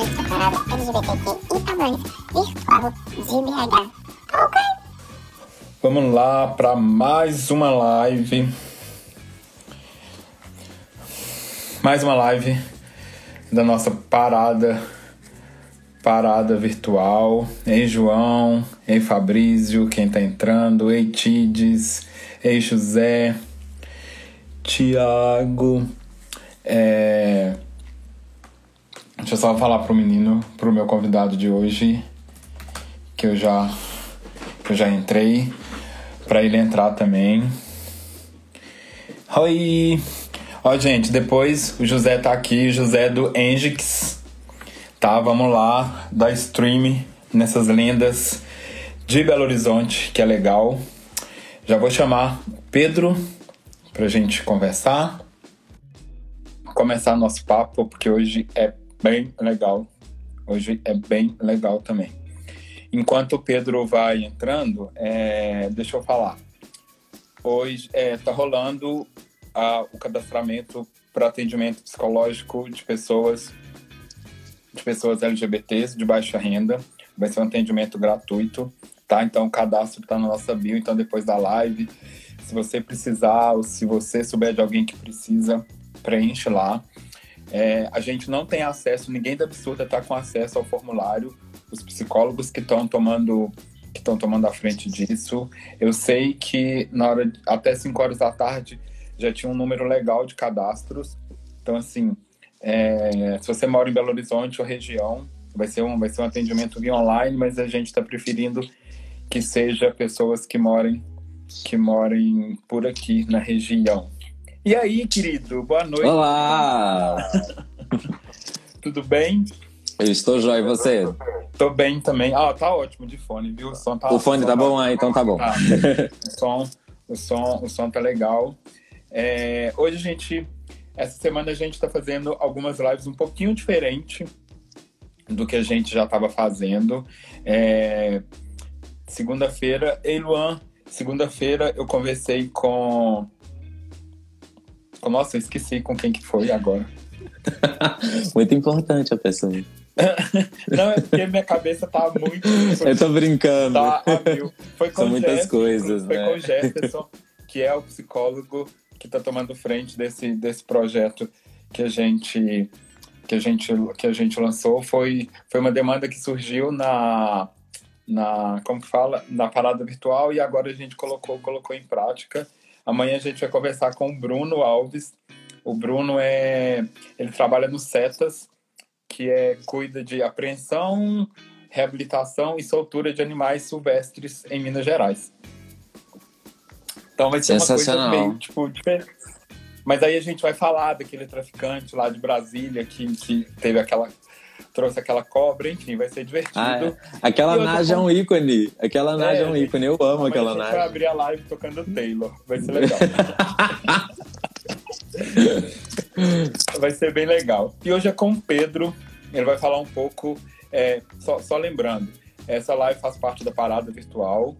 LGBTQ virtual de BH. Ok? Vamos lá para mais uma live. Mais uma live da nossa parada parada virtual. Ei João, ei Fabrício, quem tá entrando, ei Tides, ei José, Tiago. É... Deixa eu só falar pro menino, pro meu convidado de hoje, que eu já, que eu já entrei, para ele entrar também. Oi! Ó, gente, depois o José tá aqui, José do Engix, tá? Vamos lá, dar stream nessas lendas de Belo Horizonte, que é legal. Já vou chamar Pedro pra gente conversar, começar nosso papo, porque hoje é bem legal. Hoje é bem legal também. Enquanto o Pedro vai entrando, é, deixa eu falar. Hoje está é, tá rolando a, o cadastramento para atendimento psicológico de pessoas de pessoas LGBTs de baixa renda. Vai ser um atendimento gratuito, tá? Então o cadastro está na nossa bio. Então depois da live, se você precisar ou se você souber de alguém que precisa, preenche lá. É, a gente não tem acesso, ninguém da Absurda está com acesso ao formulário. Os psicólogos que estão tomando que estão tomando a frente disso. Eu sei que na hora até 5 horas da tarde já tinha um número legal de cadastros. Então assim, é, se você mora em Belo Horizonte ou região, vai ser um vai ser um atendimento via online, mas a gente está preferindo que seja pessoas que morem que morem por aqui na região. E aí, querido? Boa noite. Olá! Tudo bem? Eu estou jóia, e você? Tô bem também. Ah, tá ótimo de fone, viu? O som tá O fone tá bom? Ah, então tá bom. Tá. o, som, o, som, o som tá legal. É, hoje a gente, essa semana a gente tá fazendo algumas lives um pouquinho diferente do que a gente já estava fazendo. É, segunda-feira, Ei Luan, segunda-feira eu conversei com nossa, eu esqueci com quem que foi agora. muito importante a pessoa. Não, é porque minha cabeça tá muito. eu tô brincando. Tá, foi São muitas Jefferson, coisas, foi né? com o Jefferson, que é o psicólogo que tá tomando frente desse, desse projeto que a gente que a gente que a gente lançou foi foi uma demanda que surgiu na na como que fala na parada virtual e agora a gente colocou colocou em prática Amanhã a gente vai conversar com o Bruno Alves. O Bruno é, ele trabalha no CETAS, que é cuida de apreensão, reabilitação e soltura de animais silvestres em Minas Gerais. Então vai ser uma coisa meio tipo diferente. Mas aí a gente vai falar daquele traficante lá de Brasília que, que teve aquela trouxe aquela cobra, enfim, vai ser divertido. Ah, é. Aquela Naja é um ícone. Aquela Naja é, é um ícone. Eu amo aquela Naja. A gente vai abrir a live tocando Taylor. Vai ser legal. vai ser bem legal. E hoje é com o Pedro. Ele vai falar um pouco. É, só, só lembrando, essa live faz parte da parada virtual.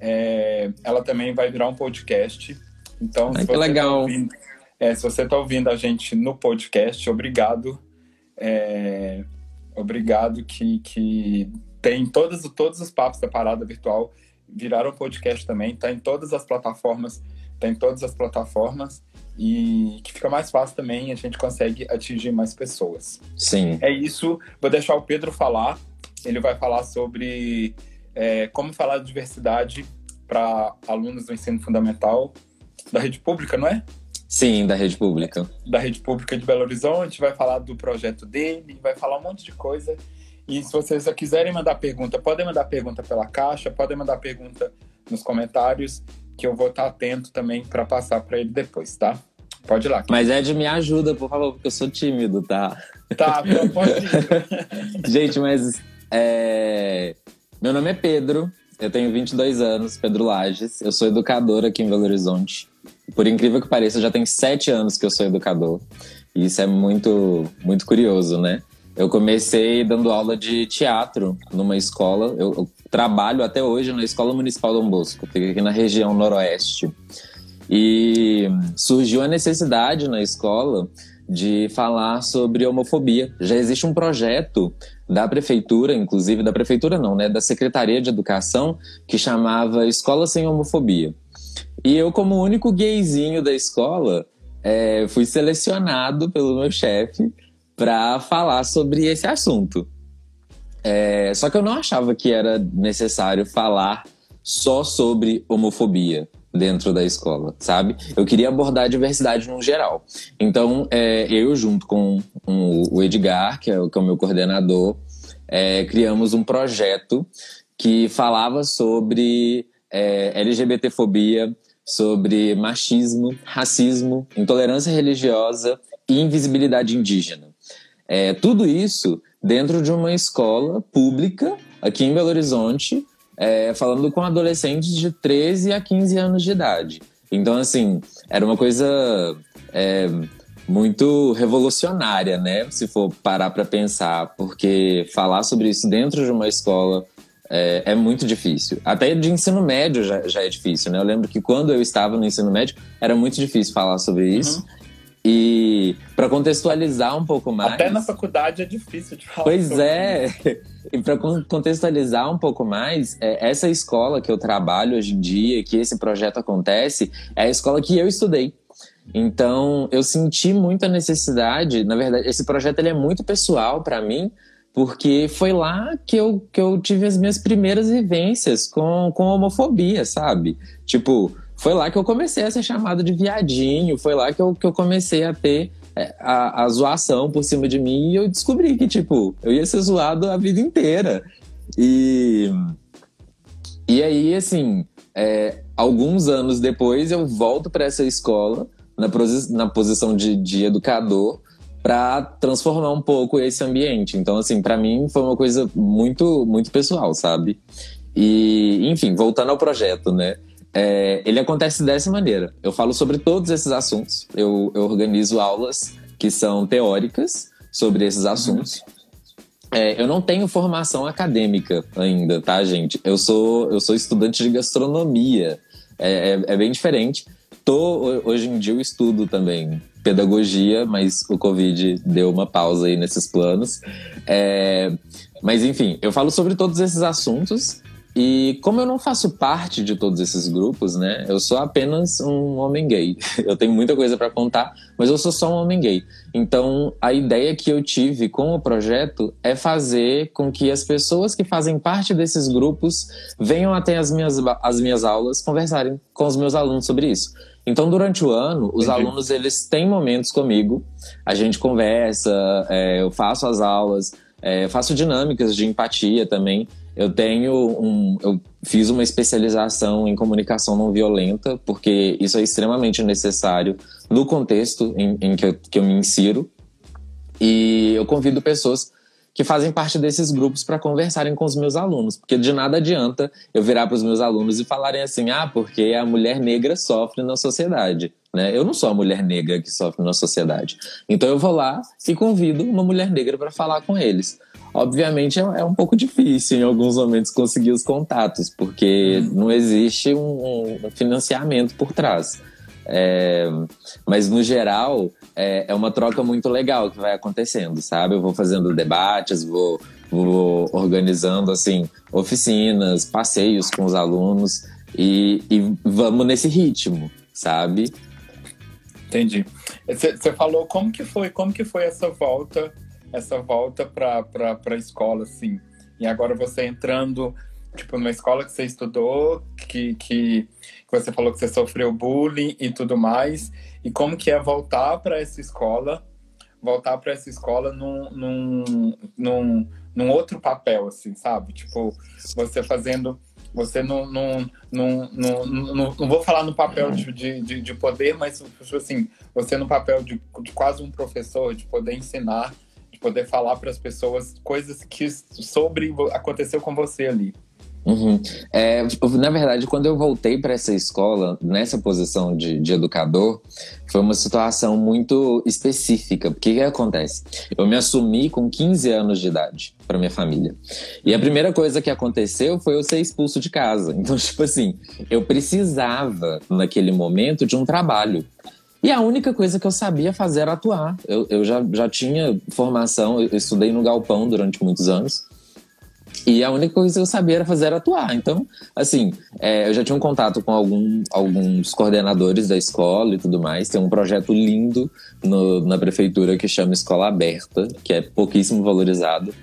É, ela também vai virar um podcast. Então, Ai, se, você legal. Tá ouvindo, é, se você está ouvindo a gente no podcast, obrigado. É, Obrigado que, que tem todos, todos os papos da parada virtual viraram podcast também, tá em todas as plataformas, tá em todas as plataformas e que fica mais fácil também, a gente consegue atingir mais pessoas. Sim. É isso, vou deixar o Pedro falar, ele vai falar sobre é, como falar de diversidade para alunos do ensino fundamental da rede pública, não é? Sim, da rede pública. Da rede pública de Belo Horizonte, vai falar do projeto dele, vai falar um monte de coisa. E se vocês quiserem mandar pergunta, podem mandar pergunta pela caixa, podem mandar pergunta nos comentários, que eu vou estar atento também para passar para ele depois, tá? Pode ir lá. Mas Ed, me ajuda, por favor, porque eu sou tímido, tá? Tá, então pode ir. Gente, mas é... meu nome é Pedro, eu tenho 22 anos, Pedro Lages, eu sou educador aqui em Belo Horizonte. Por incrível que pareça, já tem sete anos que eu sou educador. E isso é muito, muito curioso, né? Eu comecei dando aula de teatro numa escola. Eu, eu trabalho até hoje na Escola Municipal Dom Bosco, fica aqui na região noroeste. E surgiu a necessidade na escola de falar sobre homofobia. Já existe um projeto da prefeitura, inclusive da prefeitura não, né, da Secretaria de Educação, que chamava Escola Sem Homofobia. E eu, como único gayzinho da escola, é, fui selecionado pelo meu chefe para falar sobre esse assunto. É, só que eu não achava que era necessário falar só sobre homofobia dentro da escola, sabe? Eu queria abordar a diversidade no geral. Então, é, eu, junto com um, o Edgar, que é, que é, o meu coordenador, é, criamos um projeto que falava sobre é, LGBTfobia, sobre machismo, racismo, intolerância religiosa e invisibilidade indígena. É, tudo isso dentro de uma escola pública aqui em Belo Horizonte, é, falando com adolescentes de 13 a 15 anos de idade. Então, assim, era uma coisa é, muito revolucionária, né? Se for parar para pensar, porque falar sobre isso dentro de uma escola é, é, muito difícil. Até de ensino médio já, já, é difícil, né? Eu lembro que quando eu estava no ensino médio era muito difícil falar sobre isso. Uhum. E para contextualizar um pouco mais. Até na faculdade é difícil de falar. Pois é. Isso. E para contextualizar um pouco mais, é, essa escola que eu trabalho hoje em dia, que esse projeto acontece, é a escola que eu estudei. Então, eu senti muita necessidade. Na verdade, esse projeto ele é muito pessoal para mim, porque foi lá que eu, que eu tive as minhas primeiras vivências com, com homofobia, sabe? Tipo, foi lá que eu comecei a ser chamado de viadinho, foi lá que eu, que eu comecei a ter é, a, a zoação por cima de mim e eu descobri que, tipo, eu ia ser zoado a vida inteira. E, e aí, assim, é, alguns anos depois eu volto para essa escola na, na posição de, de educador para transformar um pouco esse ambiente. Então, assim, para mim foi uma coisa muito, muito pessoal, sabe? E, enfim, voltando ao projeto, né? É, ele acontece dessa maneira. Eu falo sobre todos esses assuntos. Eu, eu organizo aulas que são teóricas sobre esses assuntos. É, eu não tenho formação acadêmica ainda, tá, gente? Eu sou, eu sou estudante de gastronomia. É, é, é bem diferente. Tô, hoje em dia eu estudo também pedagogia, mas o Covid deu uma pausa aí nesses planos. É, mas enfim, eu falo sobre todos esses assuntos e como eu não faço parte de todos esses grupos, né? Eu sou apenas um homem gay. Eu tenho muita coisa para contar, mas eu sou só um homem gay. Então, a ideia que eu tive com o projeto é fazer com que as pessoas que fazem parte desses grupos venham até as minhas, as minhas aulas conversarem com os meus alunos sobre isso. Então, durante o ano, os Entendi. alunos eles têm momentos comigo, a gente conversa, é, eu faço as aulas, é, faço dinâmicas de empatia também. Eu tenho um. Eu fiz uma especialização em comunicação não violenta, porque isso é extremamente necessário no contexto em, em que, eu, que eu me insiro. E eu convido pessoas que fazem parte desses grupos para conversarem com os meus alunos, porque de nada adianta eu virar para os meus alunos e falarem assim: ah, porque a mulher negra sofre na sociedade. Né? Eu não sou a mulher negra que sofre na sociedade. Então eu vou lá e convido uma mulher negra para falar com eles. Obviamente é, é, um pouco difícil em alguns momentos conseguir os contatos, porque não existe um, financiamento por trás. É, mas no geral é, é, uma troca muito legal que vai acontecendo, sabe? Eu vou fazendo debates, vou, vou organizando assim oficinas, passeios com os alunos e, e vamos nesse ritmo, sabe? Entendi. Você falou como que foi, como que foi essa volta essa volta para a escola, assim. E agora você entrando, tipo, numa escola que você estudou, que, que, que você falou que você sofreu bullying e tudo mais. E como que é voltar para essa escola, voltar para essa escola num, num, num, num outro papel, assim, sabe? Tipo, você fazendo você não, não, não, não, não, não vou falar no papel de, de, de poder, mas tipo assim, você no papel de, de quase um professor, de poder ensinar de poder falar para as pessoas coisas que sobre aconteceu com você ali. Uhum. É, tipo, na verdade, quando eu voltei para essa escola, nessa posição de, de, educador, foi uma situação muito específica. Porque o que acontece? Eu me assumi com 15 anos de idade para minha família. E a primeira coisa que aconteceu foi eu ser expulso de casa. Então, tipo assim, eu precisava, naquele momento, de um trabalho. E a única coisa que eu sabia fazer era atuar. Eu, eu já, já tinha formação, eu estudei no Galpão durante muitos anos. E a única coisa que eu sabia era fazer era atuar. Então, assim, é, eu já tinha um contato com algum, alguns coordenadores da escola e tudo mais. Tem um projeto lindo no, na prefeitura que chama Escola Aberta, que é pouquíssimo valorizado.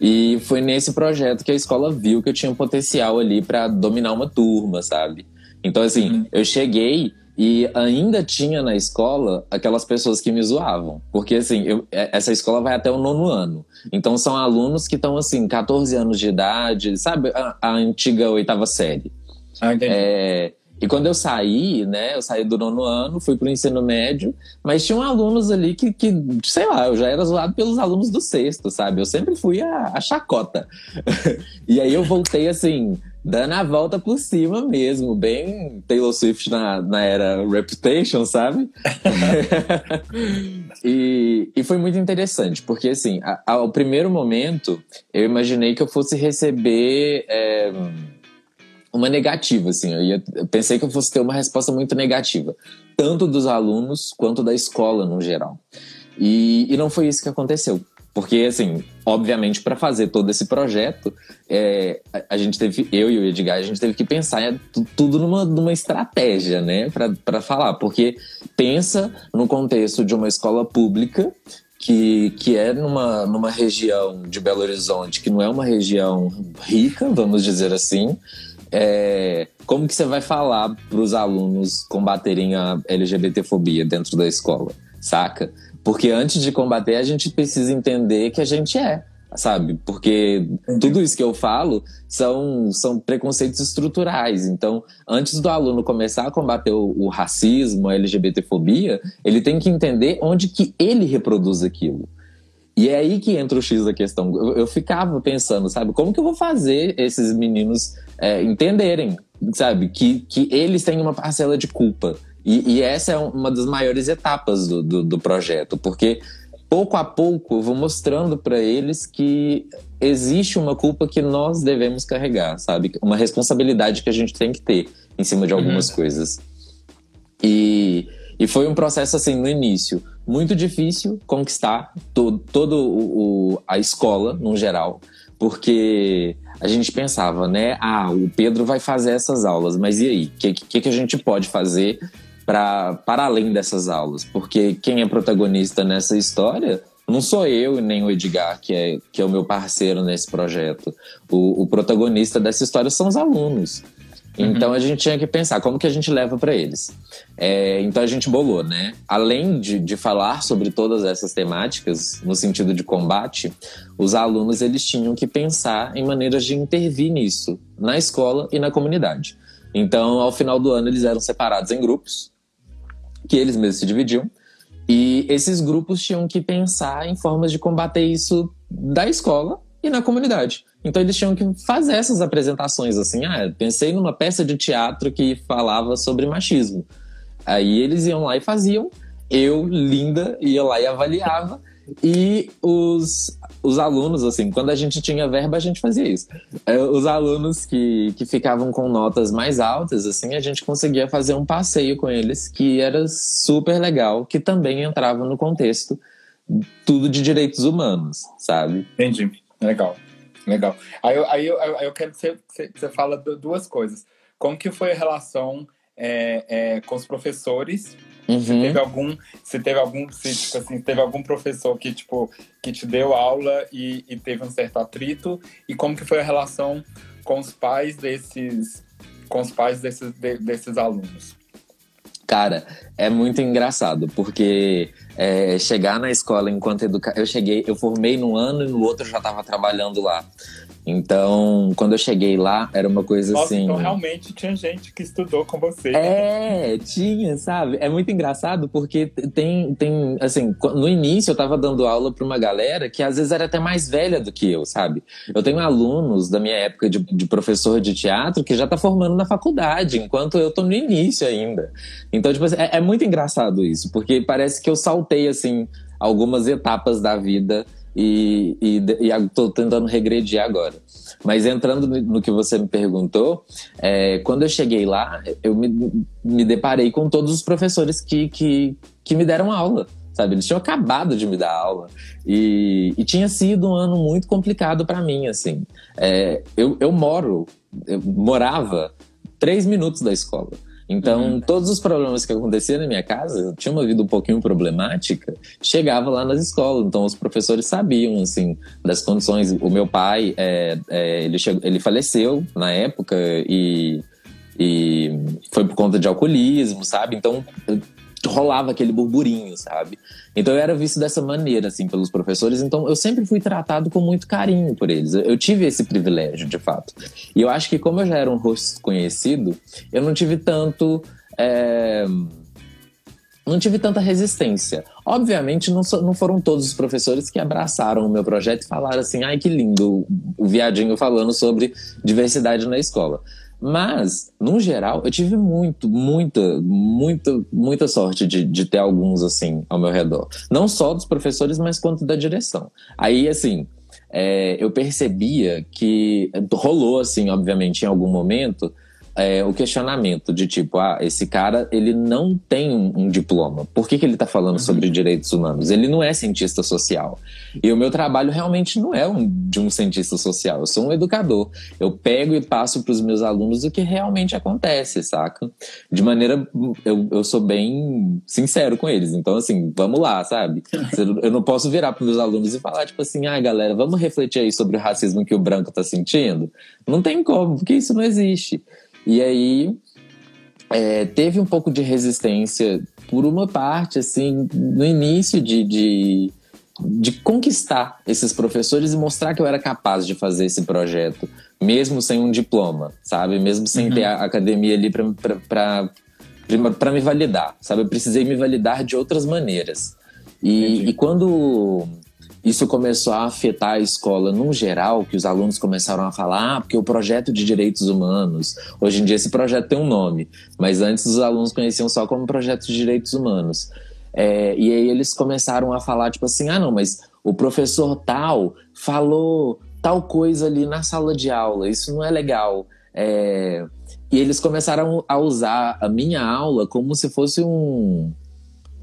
E foi nesse projeto que a escola viu que eu tinha um potencial ali para dominar uma turma, sabe? Então, assim, uhum. eu cheguei e ainda tinha na escola aquelas pessoas que me zoavam. Porque, assim, eu, é, essa escola vai até o nono ano. Então, são alunos que estão, assim, 14 anos de idade, sabe? A, a antiga oitava série. Ah, entendi. É, e quando eu saí, né, eu saí do nono ano, fui pro ensino médio, mas tinham alunos ali que, que sei lá, eu já era zoado pelos alunos do sexto, sabe? Eu sempre fui a, a chacota. e aí eu voltei assim, dando a volta por cima mesmo, bem Taylor Swift na, na era Reputation, sabe? e, e foi muito interessante, porque assim, ao primeiro momento, eu imaginei que eu fosse receber. É, uma negativa, assim. Eu, ia, eu pensei que eu fosse ter uma resposta muito negativa, tanto dos alunos quanto da escola no geral. E, e não foi isso que aconteceu. Porque, assim, obviamente, para fazer todo esse projeto, é, a, gente teve, eu e o Edgar, a gente teve que pensar tudo numa, numa estratégia, né, para falar. Porque pensa no contexto de uma escola pública que, que é numa, numa região de Belo Horizonte, que não é uma região rica, vamos dizer assim, é, como que você vai falar para os alunos combaterem a LGBTfobia dentro da escola, saca? Porque antes de combater, a gente precisa entender que a gente é, sabe? Porque tudo isso que eu falo são, são preconceitos estruturais. Então, antes do aluno começar a combater o, o racismo, a LGBTfobia, ele tem que entender onde que ele reproduz aquilo. E é aí que entra o X da questão. Eu, eu ficava pensando, sabe, como que eu vou fazer esses meninos é, entenderem, sabe, que, que eles têm uma parcela de culpa. E, e essa é uma das maiores etapas do, do, do projeto, porque pouco a pouco eu vou mostrando para eles que existe uma culpa que nós devemos carregar, sabe? Uma responsabilidade que a gente tem que ter em cima de algumas uhum. coisas. E, e foi um processo assim no início muito difícil conquistar todo, todo o, o, a escola no geral, porque a gente pensava, né? Ah, o Pedro vai fazer essas aulas, mas e aí? O que, que, que a gente pode fazer para para além dessas aulas? Porque quem é protagonista nessa história não sou eu nem o Edgar, que é, que é o meu parceiro nesse projeto. O, o protagonista dessa história são os alunos. Então uhum. a gente tinha que pensar como que a gente leva para eles. É, então a gente bolou, né? Além de, de falar sobre todas essas temáticas no sentido de combate, os alunos eles tinham que pensar em maneiras de intervir nisso na escola e na comunidade. Então ao final do ano eles eram separados em grupos que eles mesmos se dividiam e esses grupos tinham que pensar em formas de combater isso da escola e na comunidade. Então eles tinham que fazer essas apresentações assim. Ah, pensei numa peça de teatro que falava sobre machismo. Aí eles iam lá e faziam. Eu, linda, ia lá e avaliava. E os, os alunos, assim, quando a gente tinha verba, a gente fazia isso. É, os alunos que, que ficavam com notas mais altas, assim, a gente conseguia fazer um passeio com eles que era super legal, que também entrava no contexto tudo de direitos humanos, sabe? Entendi. Legal. Legal. Aí, eu, aí, eu, aí eu quero que você, você fala duas coisas. Como que foi a relação é, é, com os professores? Uhum. Se teve algum, se teve algum, se, tipo assim, teve algum professor que tipo que te deu aula e, e, teve um certo atrito e como que foi a relação com os pais desses, com os pais desses, de, desses alunos? Cara, é muito engraçado porque é, chegar na escola enquanto educador. Eu cheguei, eu formei num ano e no outro já estava trabalhando lá. Então, quando eu cheguei lá, era uma coisa Nossa, assim. Então, realmente tinha gente que estudou com você. É, tinha, sabe? É muito engraçado porque tem, tem assim, no início eu tava dando aula para uma galera que às vezes era até mais velha do que eu, sabe? Eu tenho alunos da minha época de, de professor de teatro que já tá formando na faculdade, enquanto eu tô no início ainda. Então, tipo assim, é, é muito engraçado isso, porque parece que eu saltei, assim, algumas etapas da vida e, e, e tô tentando regredir agora. Mas entrando no que você me perguntou, é, quando eu cheguei lá, eu me, me deparei com todos os professores que, que, que me deram aula sabe? Eles tinham acabado de me dar aula e, e tinha sido um ano muito complicado para mim, assim. É, eu, eu moro, eu morava três minutos da escola. Então, uhum. todos os problemas que aconteciam na minha casa, eu tinha uma vida um pouquinho problemática, chegava lá nas escolas. Então, os professores sabiam, assim, das condições. O meu pai, é, é, ele, chegou, ele faleceu na época e, e foi por conta de alcoolismo, sabe? Então, rolava aquele burburinho, sabe? Então eu era visto dessa maneira, assim, pelos professores. Então eu sempre fui tratado com muito carinho por eles. Eu tive esse privilégio, de fato. E eu acho que como eu já era um rosto conhecido, eu não tive tanto. É... Não tive tanta resistência. Obviamente, não, so, não foram todos os professores que abraçaram o meu projeto e falaram assim: ai, que lindo o viadinho falando sobre diversidade na escola. Mas, no geral, eu tive muito, muita, muita, muita sorte de, de ter alguns assim ao meu redor. Não só dos professores, mas quanto da direção. Aí, assim, é, eu percebia que rolou, assim, obviamente, em algum momento, é, o questionamento de tipo, ah, esse cara ele não tem um, um diploma. Por que, que ele está falando uhum. sobre direitos humanos? Ele não é cientista social. E o meu trabalho realmente não é um, de um cientista social. Eu sou um educador. Eu pego e passo para os meus alunos o que realmente acontece, saca? De maneira, eu, eu sou bem sincero com eles. Então, assim, vamos lá, sabe? Eu não posso virar para meus alunos e falar tipo assim, ah, galera, vamos refletir aí sobre o racismo que o branco está sentindo. Não tem como, porque isso não existe. E aí é, teve um pouco de resistência por uma parte, assim, no início de, de, de, conquistar esses professores e mostrar que eu era capaz de fazer esse projeto, mesmo sem um diploma, sabe? Mesmo sem uhum. ter a academia ali para me validar, sabe? Eu precisei me validar de outras maneiras. E, e quando isso começou a afetar a escola no geral, que os alunos começaram a falar, ah, porque o projeto de direitos humanos, hoje em dia esse projeto tem um nome, mas antes os alunos conheciam só como projeto de direitos humanos. É, e aí eles começaram a falar, tipo assim, ah, não, mas o professor tal falou tal coisa ali na sala de aula, isso não é legal. É, e eles começaram a usar a minha aula como se fosse um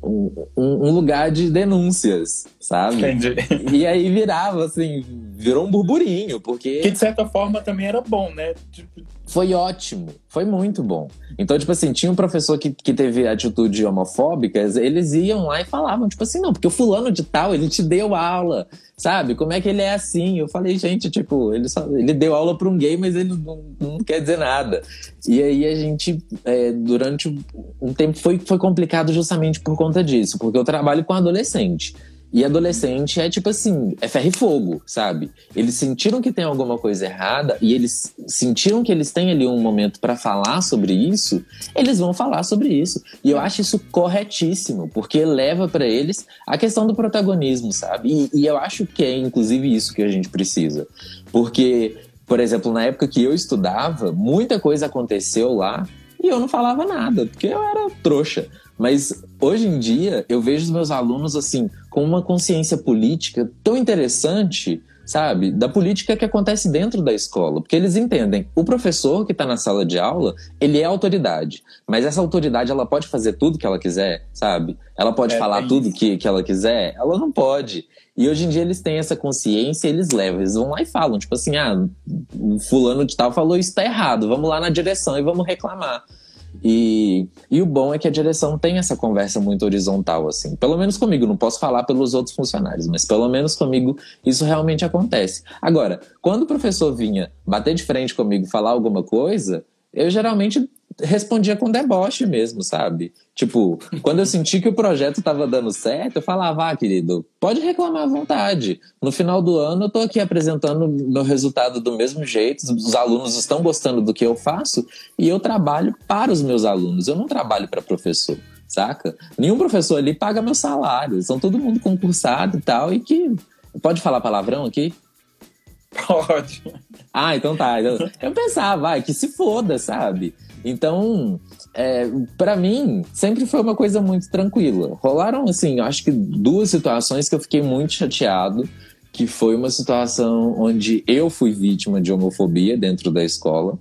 um, um, lugar de denúncias, sabe? Entendi. E aí virava, assim, virou um burburinho, porque. Que de certa forma também era bom, né? Tipo... Foi ótimo, foi muito bom. Então, tipo assim, tinha um professor que, que teve atitude homofóbicas, eles iam lá e falavam, tipo assim, não, porque o fulano de tal, ele te deu aula, sabe? Como é que ele é assim? Eu falei, gente, tipo, ele, só, ele deu aula para um gay, mas ele não, não, quer dizer nada. E aí a gente, é, durante um tempo, foi, foi complicado justamente por conta disso, porque eu trabalho com adolescente. E adolescente é tipo assim, é ferro e fogo, sabe? Eles sentiram que tem alguma coisa errada e eles sentiram que eles têm ali um momento para falar sobre isso, eles vão falar sobre isso. E eu acho isso corretíssimo, porque leva para eles a questão do protagonismo, sabe? E, e eu acho que é inclusive isso que a gente precisa. Porque, por exemplo, na época que eu estudava, muita coisa aconteceu lá e eu não falava nada, porque eu era trouxa. Mas hoje em dia eu vejo os meus alunos assim com uma consciência política tão interessante, sabe, da política que acontece dentro da escola, porque eles entendem o professor que está na sala de aula ele é autoridade, mas essa autoridade ela pode fazer tudo que ela quiser, sabe? Ela pode é, falar é tudo que, que ela quiser, ela não pode. E hoje em dia eles têm essa consciência, eles levam, eles vão lá e falam, tipo assim, ah, o fulano de tal falou isso tá errado, vamos lá na direção e vamos reclamar. E, e o bom é que a direção tem essa conversa muito horizontal, assim. Pelo menos comigo, não posso falar pelos outros funcionários, mas pelo menos comigo isso realmente acontece. Agora, quando o professor vinha bater de frente comigo falar alguma coisa, eu geralmente respondia com deboche mesmo, sabe? Tipo, quando eu senti que o projeto estava dando certo, eu falava, ah, querido, pode reclamar à vontade. No final do ano, eu tô aqui apresentando meu resultado do mesmo jeito, os alunos estão gostando do que eu faço e eu trabalho para os meus alunos, eu não trabalho para professor. Saca? Nenhum professor ali paga meu salário. São todo mundo concursado e tal. E que. Pode falar palavrão aqui? Pode. Ah, então tá. Eu, eu pensava, vai, que se foda, sabe? Então, é, para mim, sempre foi uma coisa muito tranquila. Rolaram, assim, acho que duas situações que eu fiquei muito chateado, que foi uma situação onde eu fui vítima de homofobia dentro da escola.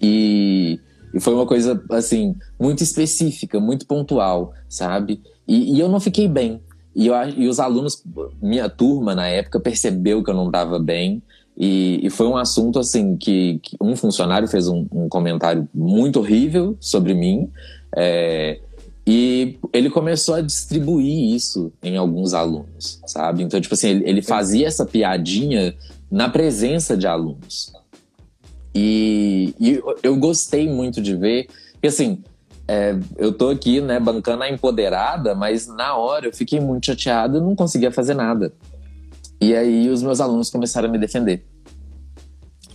E, e foi uma coisa, assim, muito específica, muito pontual, sabe? E, e eu não fiquei bem. E, eu, e os alunos, minha turma na época, percebeu que eu não estava bem. E, e, foi um assunto assim que, que um funcionário fez um, um, comentário muito horrível sobre mim. É, e ele começou a distribuir isso em alguns alunos, sabe? Então, tipo assim, ele, ele fazia essa piadinha na presença de alunos. E, e eu gostei muito de ver, porque assim, é, eu tô aqui, né, bancando a empoderada, mas na hora eu fiquei muito chateado e não conseguia fazer nada. E aí os meus alunos começaram a me defender.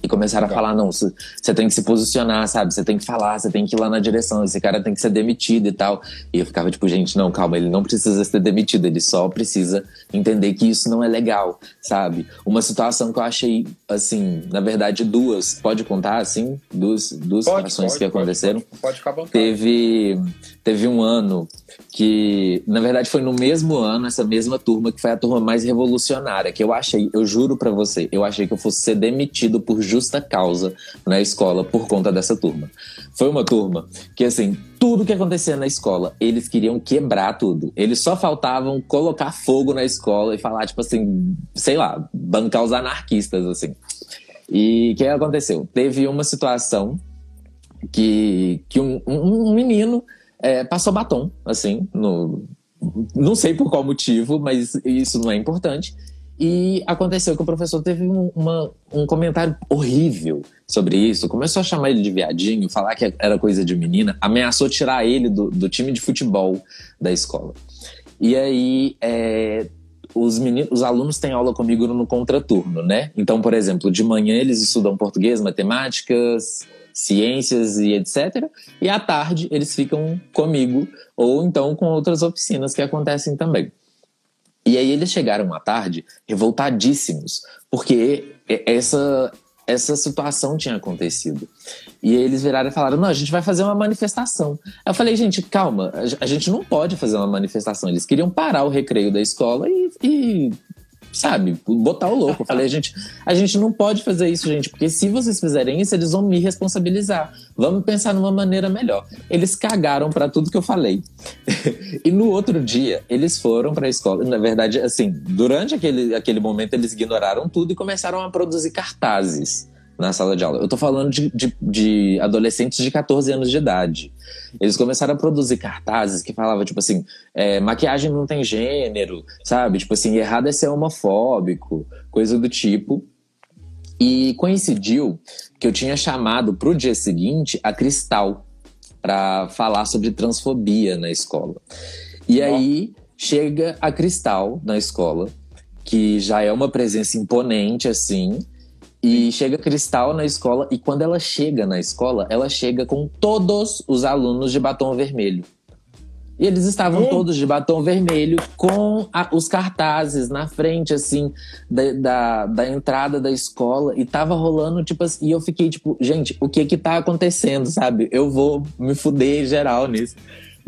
Começaram Legal. a falar: não, você tem que se posicionar, sabe? Você tem que falar, você tem que ir lá na direção, esse cara tem que ser demitido e tal. E eu ficava tipo: gente, não, calma, ele não precisa ser demitido, ele só precisa entender que isso não é legal, sabe? Uma situação que eu achei, assim, na verdade, duas, pode contar, assim? Duas, duas pode, situações pode, que aconteceram. Pode, pode ficar bom. Teve, teve um ano que, na verdade, foi no mesmo ano, essa mesma turma, que foi a turma mais revolucionária, que eu achei, eu juro para você, eu achei que eu fosse ser demitido por justa causa na escola por conta dessa turma. Foi uma turma que, assim, tudo que acontecia na escola, eles queriam quebrar tudo. Eles só faltavam colocar fogo na escola e falar, tipo assim, sei lá, bancar os anarquistas, assim. E o que aconteceu? Teve uma situação que, que um, um, menino é, passou batom, assim, no, não sei por qual motivo, mas isso não é importante. E aconteceu que o professor teve um, uma, um comentário horrível sobre isso. Começou a chamar ele de viadinho, falar que era coisa de menina, ameaçou tirar ele do, do time de futebol da escola. E aí, é, os, meninos, os alunos têm aula comigo no contraturno, né? Então, por exemplo, de manhã eles estudam português, matemáticas, ciências e etc. E à tarde eles ficam comigo, ou então com outras oficinas que acontecem também. E aí eles chegaram à tarde revoltadíssimos, porque essa, essa situação tinha acontecido. E eles viraram e falaram: não, a gente vai fazer uma manifestação. Eu falei, gente, calma, a gente não pode fazer uma manifestação. Eles queriam parar o recreio da escola e, e sabe, botar o louco. Eu falei, a gente, a gente não pode fazer isso, gente, porque se vocês fizerem isso, eles vão me responsabilizar. Vamos pensar numa maneira melhor. Eles cagaram para tudo que eu falei. e no outro dia, eles foram para a escola. Na verdade, assim, durante aquele, aquele momento, eles ignoraram tudo e começaram a produzir cartazes na sala de aula. Eu tô falando de, de, de, adolescentes de 14 anos de idade. Eles começaram a produzir cartazes que falavam, tipo assim, é, maquiagem não tem gênero, sabe? Tipo assim, errado é ser homofóbico, coisa do tipo. E coincidiu que eu tinha chamado pro dia seguinte a Cristal para falar sobre transfobia na escola. E aí chega a Cristal na escola, que já é uma presença imponente assim, e chega Cristal na escola, e quando ela chega na escola, ela chega com todos os alunos de batom vermelho. E eles estavam todos de batom vermelho, com a, os cartazes na frente, assim, da, da, da, entrada da escola. E tava rolando, tipo assim, e eu fiquei tipo, gente, o que que tá acontecendo, sabe? Eu vou me fuder geral nisso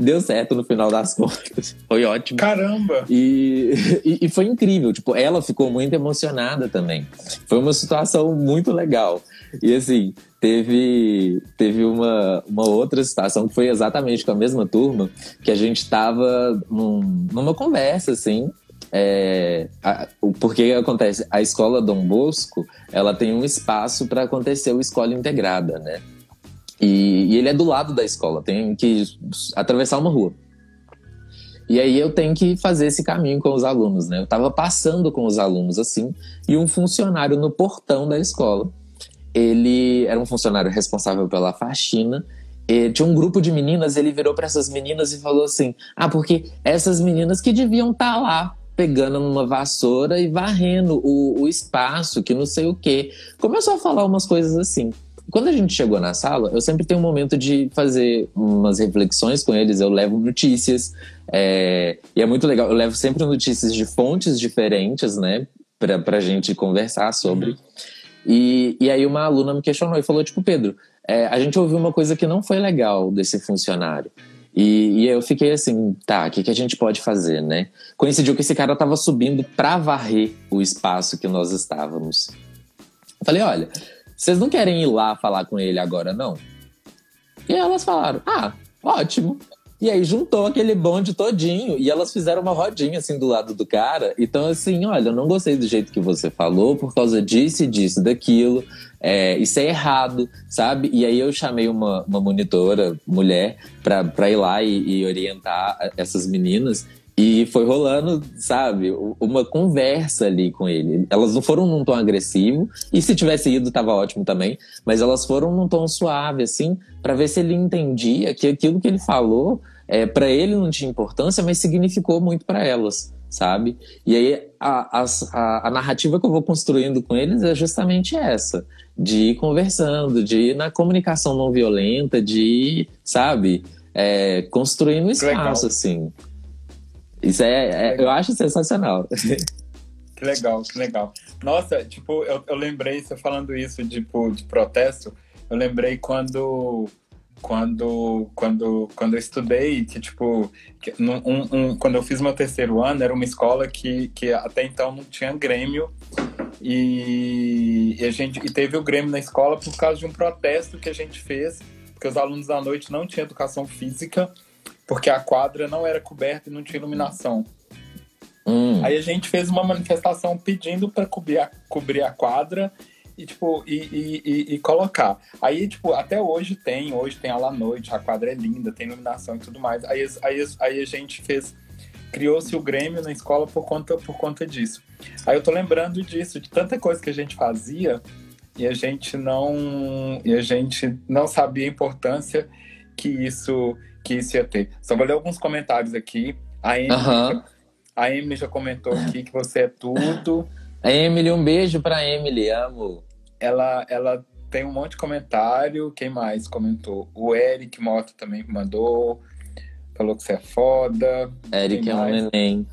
deu certo no final das contas. Foi ótimo. Caramba! E, e, e, foi incrível. Tipo, ela ficou muito emocionada também. Foi uma situação muito legal. E assim, teve, teve uma, uma outra situação que foi exatamente com a mesma turma, que a gente estava num, numa conversa, assim. É, a, porque acontece, a escola Dom Bosco, ela tem um espaço para acontecer o escola integrada, né? E, e, ele é do lado da escola, tem que atravessar uma rua. E aí eu tenho que fazer esse caminho com os alunos, né? Eu estava passando com os alunos assim, e um funcionário no portão da escola, ele era um funcionário responsável pela faxina, tinha um grupo de meninas, ele virou para essas meninas e falou assim: Ah, porque essas meninas que deviam estar tá lá pegando numa vassoura e varrendo o, o espaço, que não sei o quê. Começou a falar umas coisas assim. Quando a gente chegou na sala, eu sempre tenho um momento de fazer umas reflexões com eles. Eu levo notícias, é, e é muito legal. Eu levo sempre notícias de fontes diferentes, né, pra, pra gente conversar sobre. Uhum. E, e aí uma aluna me questionou e falou: tipo, Pedro, é, a gente ouviu uma coisa que não foi legal desse funcionário. E, e eu fiquei assim, tá, o que, que a gente pode fazer, né? Coincidiu que esse cara tava subindo pra varrer o espaço que nós estávamos. Falei, olha, vocês não querem ir lá falar com ele agora, não? E elas falaram, ah, ótimo. E aí juntou aquele bonde todinho e elas fizeram uma rodinha assim do lado do cara. Então, assim, olha, eu não gostei do jeito que você falou por causa disso disso, daquilo. É, isso é errado, sabe? E aí eu chamei uma, uma monitora, mulher, pra, pra ir lá e, e orientar essas meninas. E foi rolando, sabe, uma conversa ali com ele. Elas não foram num tom agressivo, e se tivesse ido, tava ótimo também, mas elas foram num tom suave, assim, para ver se ele entendia que aquilo que ele falou, é, para ele não tinha importância, mas significou muito para elas, sabe? E aí a, a, a narrativa que eu vou construindo com eles é justamente essa: de ir conversando, de ir na comunicação não violenta, de ir, sabe, é, construindo espaço, assim. Isso é, é eu acho sensacional. Que legal, que legal. Nossa, tipo, eu, eu lembrei, você falando isso, tipo, de protesto, eu lembrei quando quando quando quando eu estudei que tipo que, um, um, quando eu fiz meu terceiro ano era uma escola que, que até então não tinha Grêmio e, e, a gente e teve o Grêmio na escola por causa de um protesto que a gente fez porque os alunos da noite não tinham educação física porque a quadra não era coberta e não tinha iluminação. Hum. Aí a gente fez uma manifestação pedindo para cobrir a, cobrir a quadra e, tipo, e, e, e, e, colocar. Aí, tipo, até hoje tem, hoje tem aula à noite, a quadra é linda, tem iluminação e tudo mais. Aí, aí, aí a gente fez, criou-se o Grêmio na escola por conta, por conta disso. Aí eu tô lembrando disso, de tanta coisa que a gente fazia e a gente não, e a gente não sabia a importância que isso que isso ia ter. Só vou ler alguns comentários aqui. A Emily, uhum. a Emily já comentou aqui que você é tudo. A Emily, um beijo pra Emily, amo. Ela, ela tem um monte de comentário. Quem mais comentou? O Eric Mota também mandou. Falou que você é foda. Eric é um neném.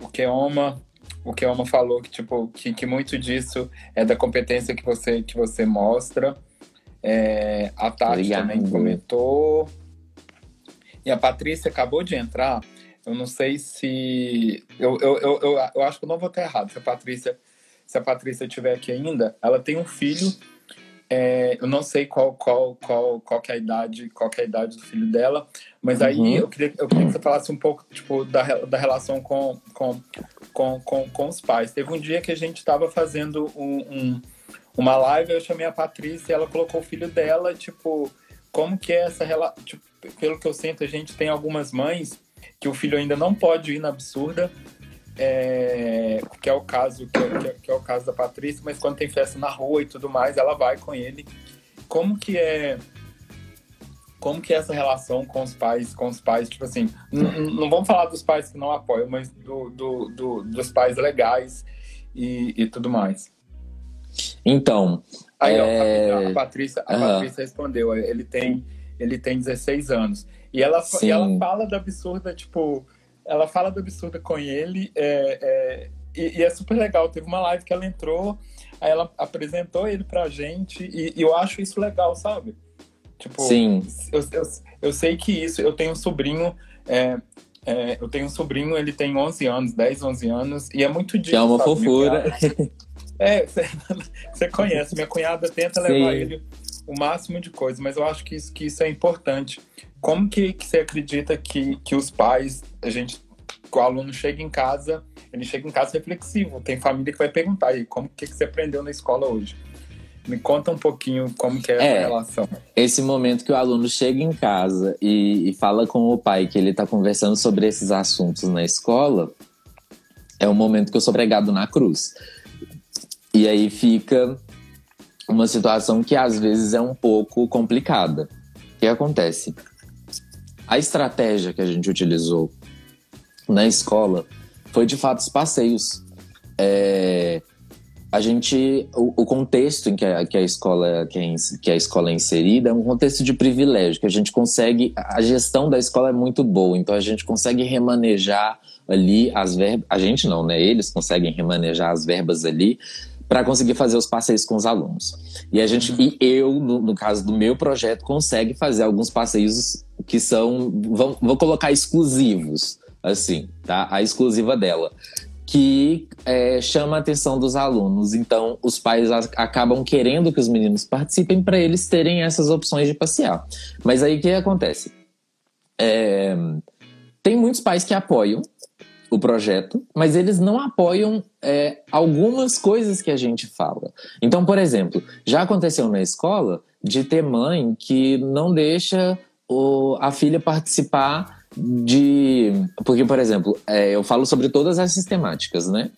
O Keoma, o Keoma falou que, tipo, que, que muito disso é da competência que você, que você mostra. É, a Tati Obrigado. também comentou. E a Patrícia acabou de entrar. Eu não sei se. Eu, eu, eu, eu, eu acho que eu não vou ter errado. Se a Patrícia se a Patrícia estiver aqui ainda, ela tem um filho. É, eu não sei qual, qual, qual, qual é a idade, qual é a idade do filho dela, mas aí uhum. eu, queria, eu queria que você falasse um pouco tipo, da, da relação com, com, com, com, com os pais. Teve um dia que a gente estava fazendo um, um, uma live, eu chamei a Patrícia e ela colocou o filho dela, tipo, como que é essa relação. Tipo, pelo que eu sinto, a gente tem algumas mães que o filho ainda não pode ir na absurda, é, que é o caso que é, que é, o caso da Patrícia, mas quando tem festa na rua e tudo mais, ela vai com ele. Como que é como que é essa relação com os pais, com os pais, tipo assim, não vamos falar dos pais que não apoiam, mas do, do, do dos pais legais e, e, tudo mais. Então, aí é... ó, a, Patrícia, a uhum. Patrícia respondeu, ele tem ele tem 16 anos. E ela, e ela fala da absurda, tipo, ela fala do absurda com ele, é, é, e, e, é super legal. Teve uma live que ela entrou, aí ela apresentou ele pra gente, e, e eu acho isso legal, sabe? Tipo, Sim. Eu, eu, eu sei que isso, eu tenho um sobrinho, é, é, eu tenho um sobrinho, ele tem 11 anos, 10, 11 anos, e é muito disso. Que é uma sabe? fofura. É, você conhece, minha cunhada tenta Sim. levar ele o máximo de coisas, mas eu acho que isso, que isso é importante. Como que, que você acredita que, que os pais, a gente, o aluno chega em casa, ele chega em casa reflexivo, tem família que vai perguntar aí, como que, que você aprendeu na escola hoje? Me conta um pouquinho como que é, é, essa relação. Esse momento que o aluno chega em casa e, e fala com o pai que ele está conversando sobre esses assuntos na escola, é o momento que eu sou pregado na cruz. E aí fica uma situação que às vezes é um pouco complicada. O que acontece? A estratégia que a gente utilizou na escola foi de fato os passeios. É, a gente, o, o, contexto em que a, que a escola que, é, que a escola é inserida é um contexto de privilégio, que a gente consegue, a gestão da escola é muito boa, então a gente consegue remanejar ali as verbas, a gente não, né? Eles conseguem remanejar as verbas ali para conseguir fazer os passeios com os alunos. E a gente, e eu, no, no, caso do meu projeto, consegue fazer alguns passeios que são, vão, vou colocar exclusivos, assim, tá? A exclusiva dela, que é, chama a atenção dos alunos. Então, os pais acabam querendo que os meninos participem para eles terem essas opções de passear. Mas aí o que acontece? É, tem muitos pais que apoiam o projeto, mas eles não apoiam é, algumas coisas que a gente fala. Então, por exemplo, já aconteceu na escola de ter mãe que não deixa o, a filha participar de. Porque, por exemplo, é, eu falo sobre todas essas temáticas, né?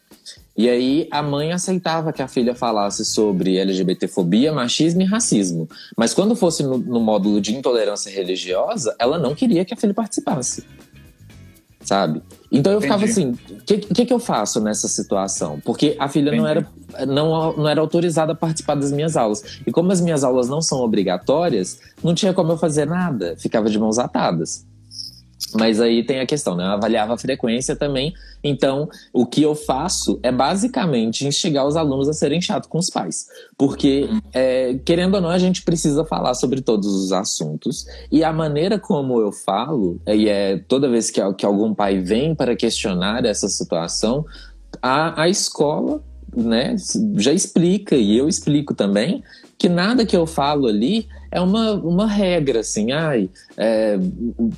E aí a mãe aceitava que a filha falasse sobre LGBTfobia, machismo e racismo. Mas quando fosse no, no módulo de intolerância religiosa, ela não queria que a filha participasse sabe? Então eu ficava assim, o que, que, que, eu faço nessa situação? Porque a filha não era, não, não era autorizada a participar das minhas aulas. E como as minhas aulas não são obrigatórias, não tinha como eu fazer nada, ficava de mãos atadas. Mas aí tem a questão, né? Eu avaliava a frequência também. Então, o que eu faço é basicamente instigar os alunos a serem chatos com os pais. Porque, é, querendo ou não, a gente precisa falar sobre todos os assuntos. E a maneira como eu falo, e é toda vez que, que algum pai vem para questionar essa situação, a, a escola né, já explica, e eu explico também, que nada que eu falo ali é uma, uma regra, assim, ai, é,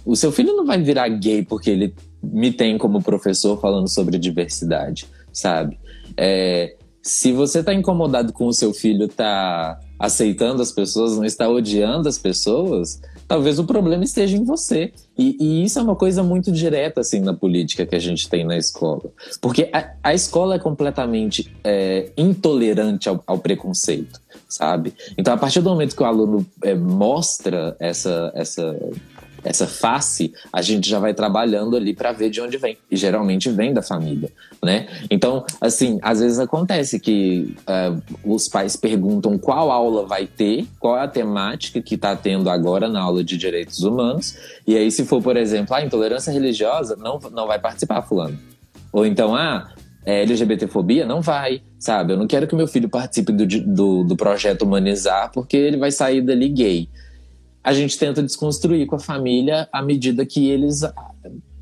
o seu filho não vai virar gay porque ele me tem como professor falando sobre diversidade, sabe? É, se você tá incomodado com o seu filho tá aceitando as pessoas, não está odiando as pessoas, talvez o problema esteja em você. E, e, isso é uma coisa muito direta, assim, na política que a gente tem na escola. Porque a, a escola é completamente é, intolerante ao, ao, preconceito, sabe? Então, a partir do momento que o aluno é, mostra essa, essa essa face, a gente já vai trabalhando ali para ver de onde vem. E geralmente vem da família, né? Então, assim, às vezes acontece que uh, os pais perguntam qual aula vai ter, qual é a temática que está tendo agora na aula de direitos humanos. E aí, se for, por exemplo, a ah, intolerância religiosa, não, não vai participar, fulano. Ou então, ah, é, LGBTfobia, não vai, sabe? Eu não quero que meu filho participe do, do, do projeto Humanizar porque ele vai sair dali gay a gente tenta desconstruir com a família à medida que eles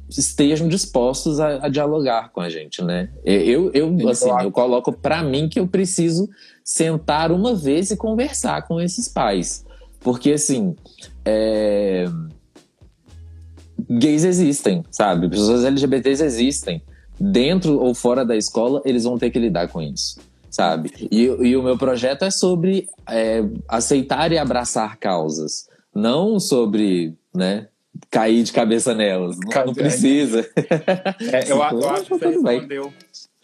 estejam dispostos a, a dialogar com a gente, né? Eu, eu assim, eu coloco para mim que eu preciso sentar uma vez e conversar com esses pais, porque assim, é... gays existem, sabe? Pessoas LGBTs existem. Dentro ou fora da escola, eles vão ter que lidar com isso sabe? E, e, o meu projeto é sobre é, aceitar e abraçar causas não sobre, né, cair de cabeça nelas. Não, não precisa. É, eu, eu, acho que você respondeu.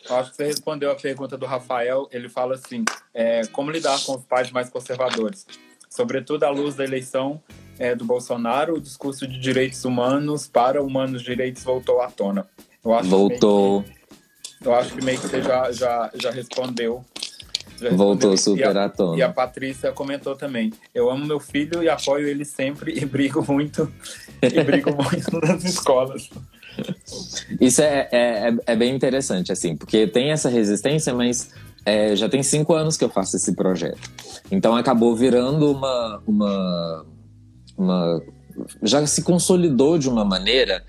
Eu acho que você respondeu a pergunta do Rafael. Ele fala assim: é, como lidar com os pais mais conservadores? Sobretudo à luz da eleição é, do Bolsonaro, o discurso de direitos humanos para humanos direitos voltou à tona. Voltou. Que, eu acho que meio que você já, já, já respondeu Voltou super à tona. E a Patrícia comentou também. Eu amo meu filho e apoio ele sempre e brigo muito. e brigo muito nas escolas. Isso é, é, é, é, bem interessante, assim, porque tem essa resistência, mas é, já tem cinco anos que eu faço esse projeto. Então acabou virando uma, uma, uma. Já se consolidou de uma maneira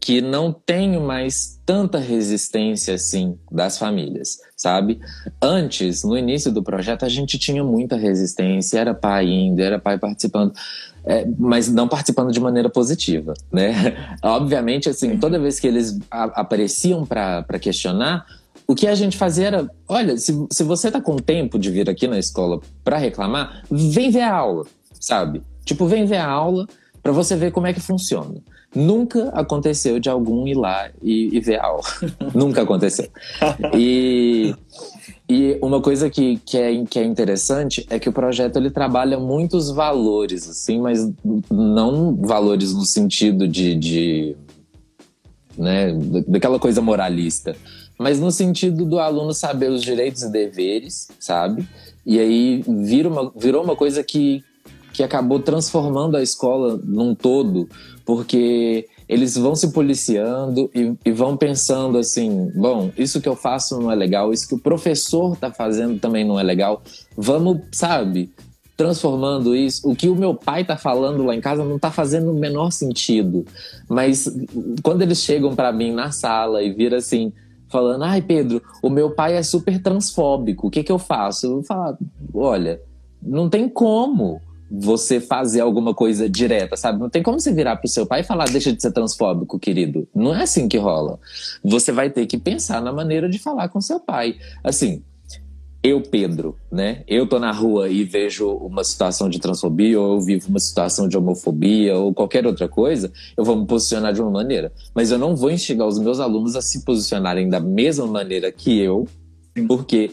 que não tenho mais tanta resistência assim das famílias, sabe? Antes, no início do projeto, a gente tinha muita resistência, era pai indo, era pai participando, é, mas não participando de maneira positiva, né? Obviamente, assim, toda vez que eles apareciam para questionar, o que a gente fazia era: olha, se, se você tá com tempo de vir aqui na escola para reclamar, vem ver a aula, sabe? Tipo, vem ver a aula para você ver como é que funciona. Nunca aconteceu de algum ir lá e, e ver a aula. Nunca aconteceu. E, e uma coisa que, que, é, que é interessante é que o projeto ele trabalha muitos valores, assim, mas não valores no sentido de, de né, daquela coisa moralista, mas no sentido do aluno saber os direitos e deveres, sabe? E aí vira uma, virou uma coisa que, que acabou transformando a escola num todo, porque eles vão se policiando e, e, vão pensando assim: bom, isso que eu faço não é legal, isso que o professor tá fazendo também não é legal. Vamos, sabe, transformando isso. O que o meu pai tá falando lá em casa não tá fazendo o menor sentido. Mas quando eles chegam para mim na sala e viram assim, falando: ai, Pedro, o meu pai é super transfóbico, o que, que eu faço? Eu vou falar: olha, não tem como você fazer alguma coisa direta, sabe? Não tem como você virar pro seu pai e falar, deixa de ser transfóbico, querido. Não é assim que rola. Você vai ter que pensar na maneira de falar com seu pai. Assim, eu, Pedro, né? Eu tô na rua e vejo uma situação de transfobia, ou eu vivo uma situação de homofobia, ou qualquer outra coisa, eu vou me posicionar de uma maneira. Mas eu não vou instigar os meus alunos a se posicionarem da mesma maneira que eu, porque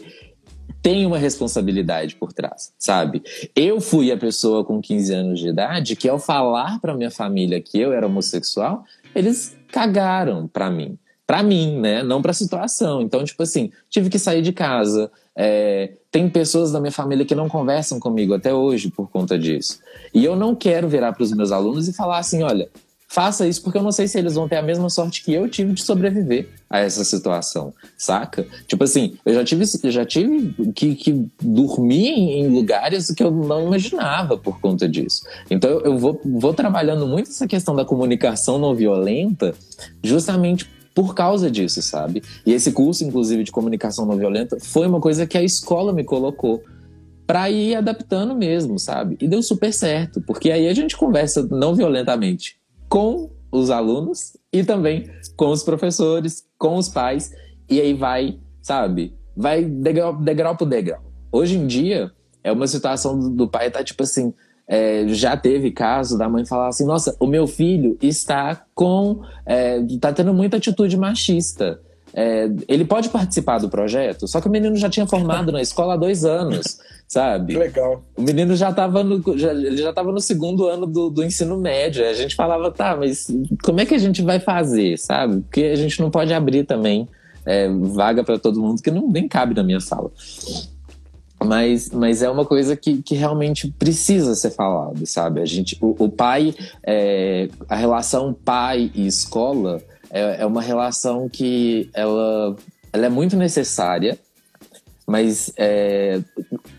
tem uma responsabilidade por trás, sabe? Eu fui a pessoa com 15 anos de idade que, ao falar para minha família que eu era homossexual, eles cagaram para mim. Para mim, né? Não para a situação. Então, tipo assim, tive que sair de casa. É, tem pessoas da minha família que não conversam comigo até hoje por conta disso. E eu não quero virar para os meus alunos e falar assim: olha, faça isso porque eu não sei se eles vão ter a mesma sorte que eu tive de sobreviver a essa situação, saca? Tipo assim, eu já tive, já tive que, que dormir em lugares que eu não imaginava por conta disso. Então eu vou, vou trabalhando muito essa questão da comunicação não violenta justamente por causa disso, sabe? E esse curso, inclusive, de comunicação não violenta foi uma coisa que a escola me colocou para ir adaptando mesmo, sabe? E deu super certo, porque aí a gente conversa não violentamente com os alunos e também com os professores, com os pais, e aí vai, sabe, vai degrau, degrau por degrau. Hoje em dia, é uma situação do, do pai tá tipo assim, é, já teve caso da mãe falar assim, nossa, o meu filho está com, é, tá tendo muita atitude machista. É, ele pode participar do projeto, só que o menino já tinha formado na escola há dois anos, sabe? Legal. O menino já estava no, já, ele já tava no segundo ano do, do ensino médio. A gente falava, tá, mas como é que a gente vai fazer, sabe? Porque a gente não pode abrir também é, vaga para todo mundo, que não nem cabe na minha sala. Mas, mas é uma coisa que, que realmente precisa ser falado, sabe? A gente, o, o pai, é, a relação pai e escola é, é uma relação que ela, ela é muito necessária, mas é,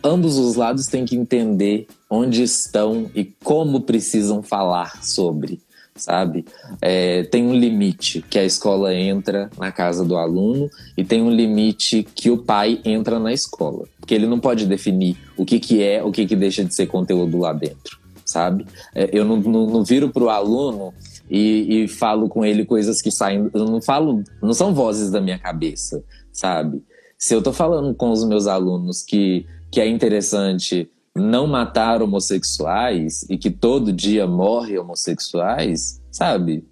ambos os lados têm que entender onde estão e como precisam falar sobre, sabe? É, tem um limite que a escola entra na casa do aluno e tem um limite que o pai entra na escola, porque ele não pode definir o que, que é, o que, que deixa de ser conteúdo lá dentro, sabe? É, eu não, não, não viro para o aluno e, e, falo com ele coisas que saem. Eu não falo, não são vozes da minha cabeça, sabe? Se eu tô falando com os meus alunos que, que é interessante não matar homossexuais e que todo dia morre homossexuais, sabe?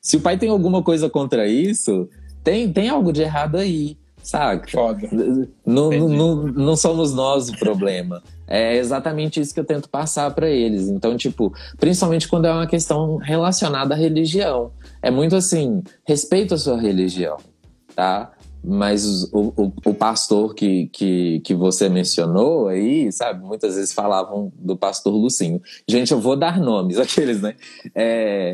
Se o pai tem alguma coisa contra isso, tem, tem algo de errado aí, saca? Foda. Não, não, não somos nós o problema. É exatamente isso que eu tento passar para eles. Então, tipo, principalmente quando é uma questão relacionada à religião. É muito assim, respeito a sua religião, tá? Mas o, o, o, pastor que, que, que você mencionou aí, sabe? Muitas vezes falavam do pastor Lucinho. Gente, eu vou dar nomes, aqueles, né? É,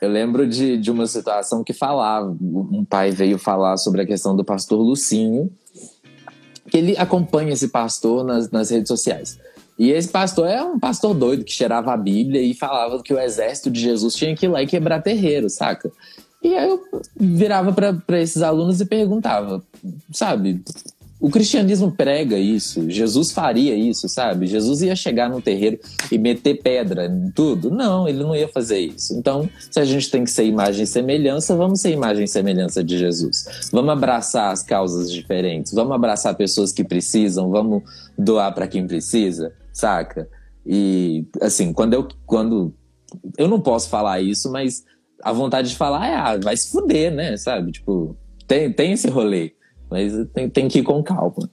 eu lembro de, de uma situação que falava, um pai veio falar sobre a questão do pastor Lucinho, que ele acompanha esse pastor nas, nas redes sociais. E esse pastor é um pastor doido que cheirava a Bíblia e falava que o exército de Jesus tinha que ir lá e quebrar terreiro, saca? E aí eu virava para esses alunos e perguntava, sabe? O cristianismo prega isso, Jesus faria isso, sabe? Jesus ia chegar no terreiro e meter pedra em tudo? Não, ele não ia fazer isso. Então, se a gente tem que ser imagem e semelhança, vamos ser imagem e semelhança de Jesus. Vamos abraçar as causas diferentes, vamos abraçar pessoas que precisam, vamos doar para quem precisa, saca? E assim, quando eu quando eu não posso falar isso, mas a vontade de falar é, ah, vai se fuder, né? Sabe? Tipo, tem, tem esse rolê. Mas tem, tem que ir com calma.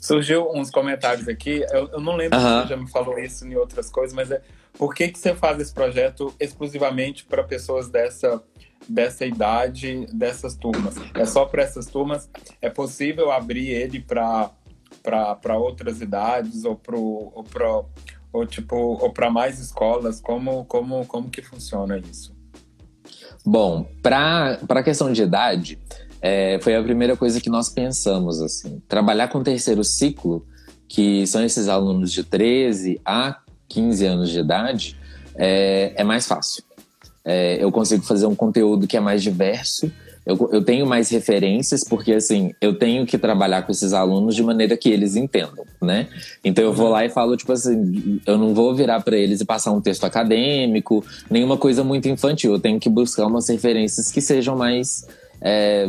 Surgiu uns comentários aqui, eu, eu não lembro se você já me falou isso em outras coisas, mas é por que, que você faz esse projeto exclusivamente para pessoas dessa, dessa idade, dessas turmas? É só para essas turmas? É possível abrir ele para outras idades ou para ou ou tipo ou para mais escolas? Como, como, como que funciona isso? Bom, para a questão de idade, é, foi a primeira coisa que nós pensamos, assim. Trabalhar com terceiro ciclo, que são esses alunos de 13 a 15 anos de idade, é, é mais fácil. É, eu consigo fazer um conteúdo que é mais diverso eu, eu tenho mais referências, porque assim, eu tenho que trabalhar com esses alunos de maneira que eles entendam, né? Então eu vou lá e falo, tipo assim, eu não vou virar para eles e passar um texto acadêmico, nenhuma coisa muito infantil. Eu tenho que buscar umas referências que sejam mais. É,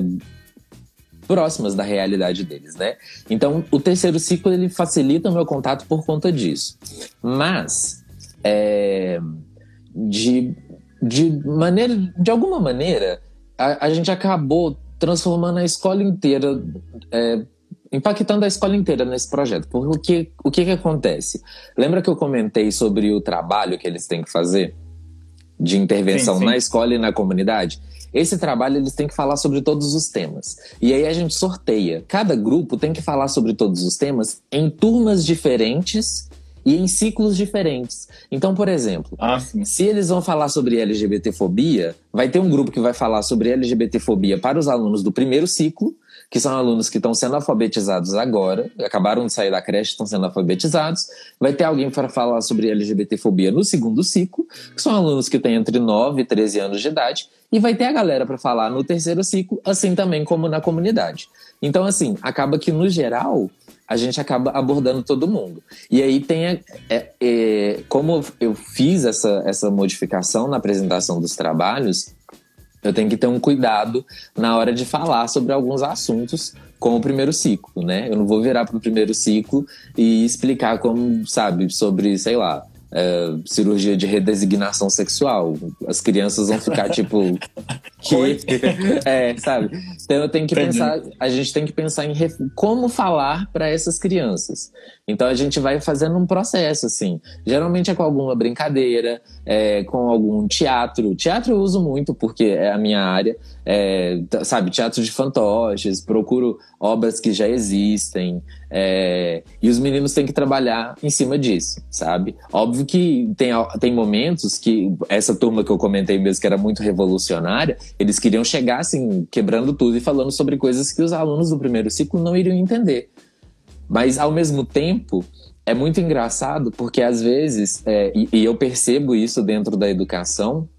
próximas da realidade deles, né? Então, o terceiro ciclo ele facilita o meu contato por conta disso. Mas, é, de, de maneira, de alguma maneira, a, a gente acabou transformando a escola inteira, é, impactando a escola inteira nesse projeto. Porque o que, que acontece? Lembra que eu comentei sobre o trabalho que eles têm que fazer de intervenção sim, sim. na escola e na comunidade? Esse trabalho eles têm que falar sobre todos os temas. E aí a gente sorteia. Cada grupo tem que falar sobre todos os temas em turmas diferentes e em ciclos diferentes. Então, por exemplo, ah, se eles vão falar sobre LGBTfobia, vai ter um grupo que vai falar sobre LGBTfobia para os alunos do primeiro ciclo, que são alunos que estão sendo alfabetizados agora, acabaram de sair da creche, estão sendo alfabetizados. Vai ter alguém para falar sobre LGBTfobia no segundo ciclo, que são alunos que têm entre 9 e 13 anos de idade, e vai ter a galera para falar no terceiro ciclo, assim também como na comunidade. Então, assim, acaba que no geral a gente acaba abordando todo mundo. E aí tem. É, é, como eu fiz essa, essa modificação na apresentação dos trabalhos, eu tenho que ter um cuidado na hora de falar sobre alguns assuntos com o primeiro ciclo, né? Eu não vou virar para o primeiro ciclo e explicar como, sabe, sobre, sei lá, é, cirurgia de redesignação sexual. As crianças vão ficar tipo. que? é, sabe? Então eu tenho que Entendi. pensar, a gente tem que pensar em como falar para essas crianças. Então a gente vai fazendo um processo, assim. Geralmente é com alguma brincadeira, é, com algum teatro. Teatro eu uso muito porque é a minha área. É, sabe, teatro de fantoches, procuro obras que já existem. É, e os meninos têm que trabalhar em cima disso, sabe? Óbvio que tem, tem momentos que essa turma que eu comentei mesmo, que era muito revolucionária, eles queriam chegar assim, quebrando tudo e falando sobre coisas que os alunos do primeiro ciclo não iriam entender. Mas, ao mesmo tempo, é muito engraçado porque, às vezes, é, e, e eu percebo isso dentro da educação,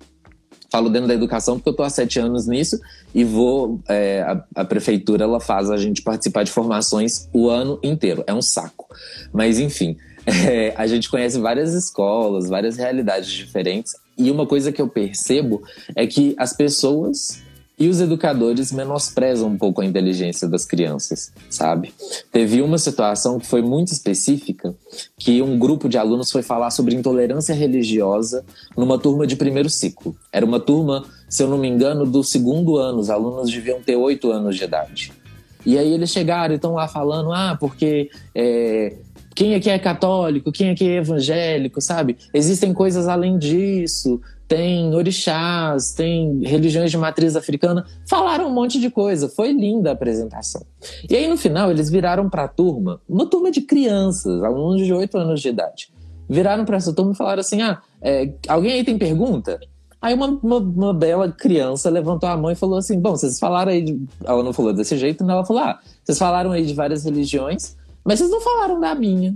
falo dentro da educação porque eu estou há sete anos nisso e vou é, a, a, prefeitura ela faz a gente participar de formações o ano inteiro. É um saco. Mas enfim é, a gente conhece várias escolas várias realidades diferentes e uma coisa que eu percebo é que as pessoas e os educadores menosprezam um pouco a inteligência das crianças, sabe? Teve uma situação que foi muito específica, que um grupo de alunos foi falar sobre intolerância religiosa numa turma de primeiro ciclo. Era uma turma, se eu não me engano, do segundo ano, os alunos deviam ter oito anos de idade. E aí eles chegaram e estão lá falando, ah, porque é, quem aqui é católico, quem aqui é evangélico, sabe? Existem coisas além disso tem orixás, tem religiões de matriz africana, falaram um monte de coisa. Foi linda a apresentação. E aí no final eles viraram para a turma, uma turma de crianças, alunos de 8 anos de idade. Viraram para essa turma e falaram assim: "Ah, é, alguém aí tem pergunta?" Aí uma, uma, uma, bela criança levantou a mão e falou assim: Bom, vocês falaram aí. De... Ela não falou desse jeito, não. Ela falou: Ah, vocês falaram aí de várias religiões, mas vocês não falaram da minha.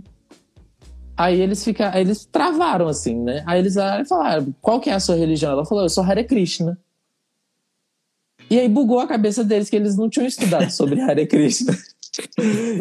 Aí eles ficaram, eles travaram assim, né? Aí eles falaram, qual que é a sua religião? Ela falou, eu sou Hare Krishna. E aí bugou a cabeça deles que eles não tinham estudado sobre Hare Krishna.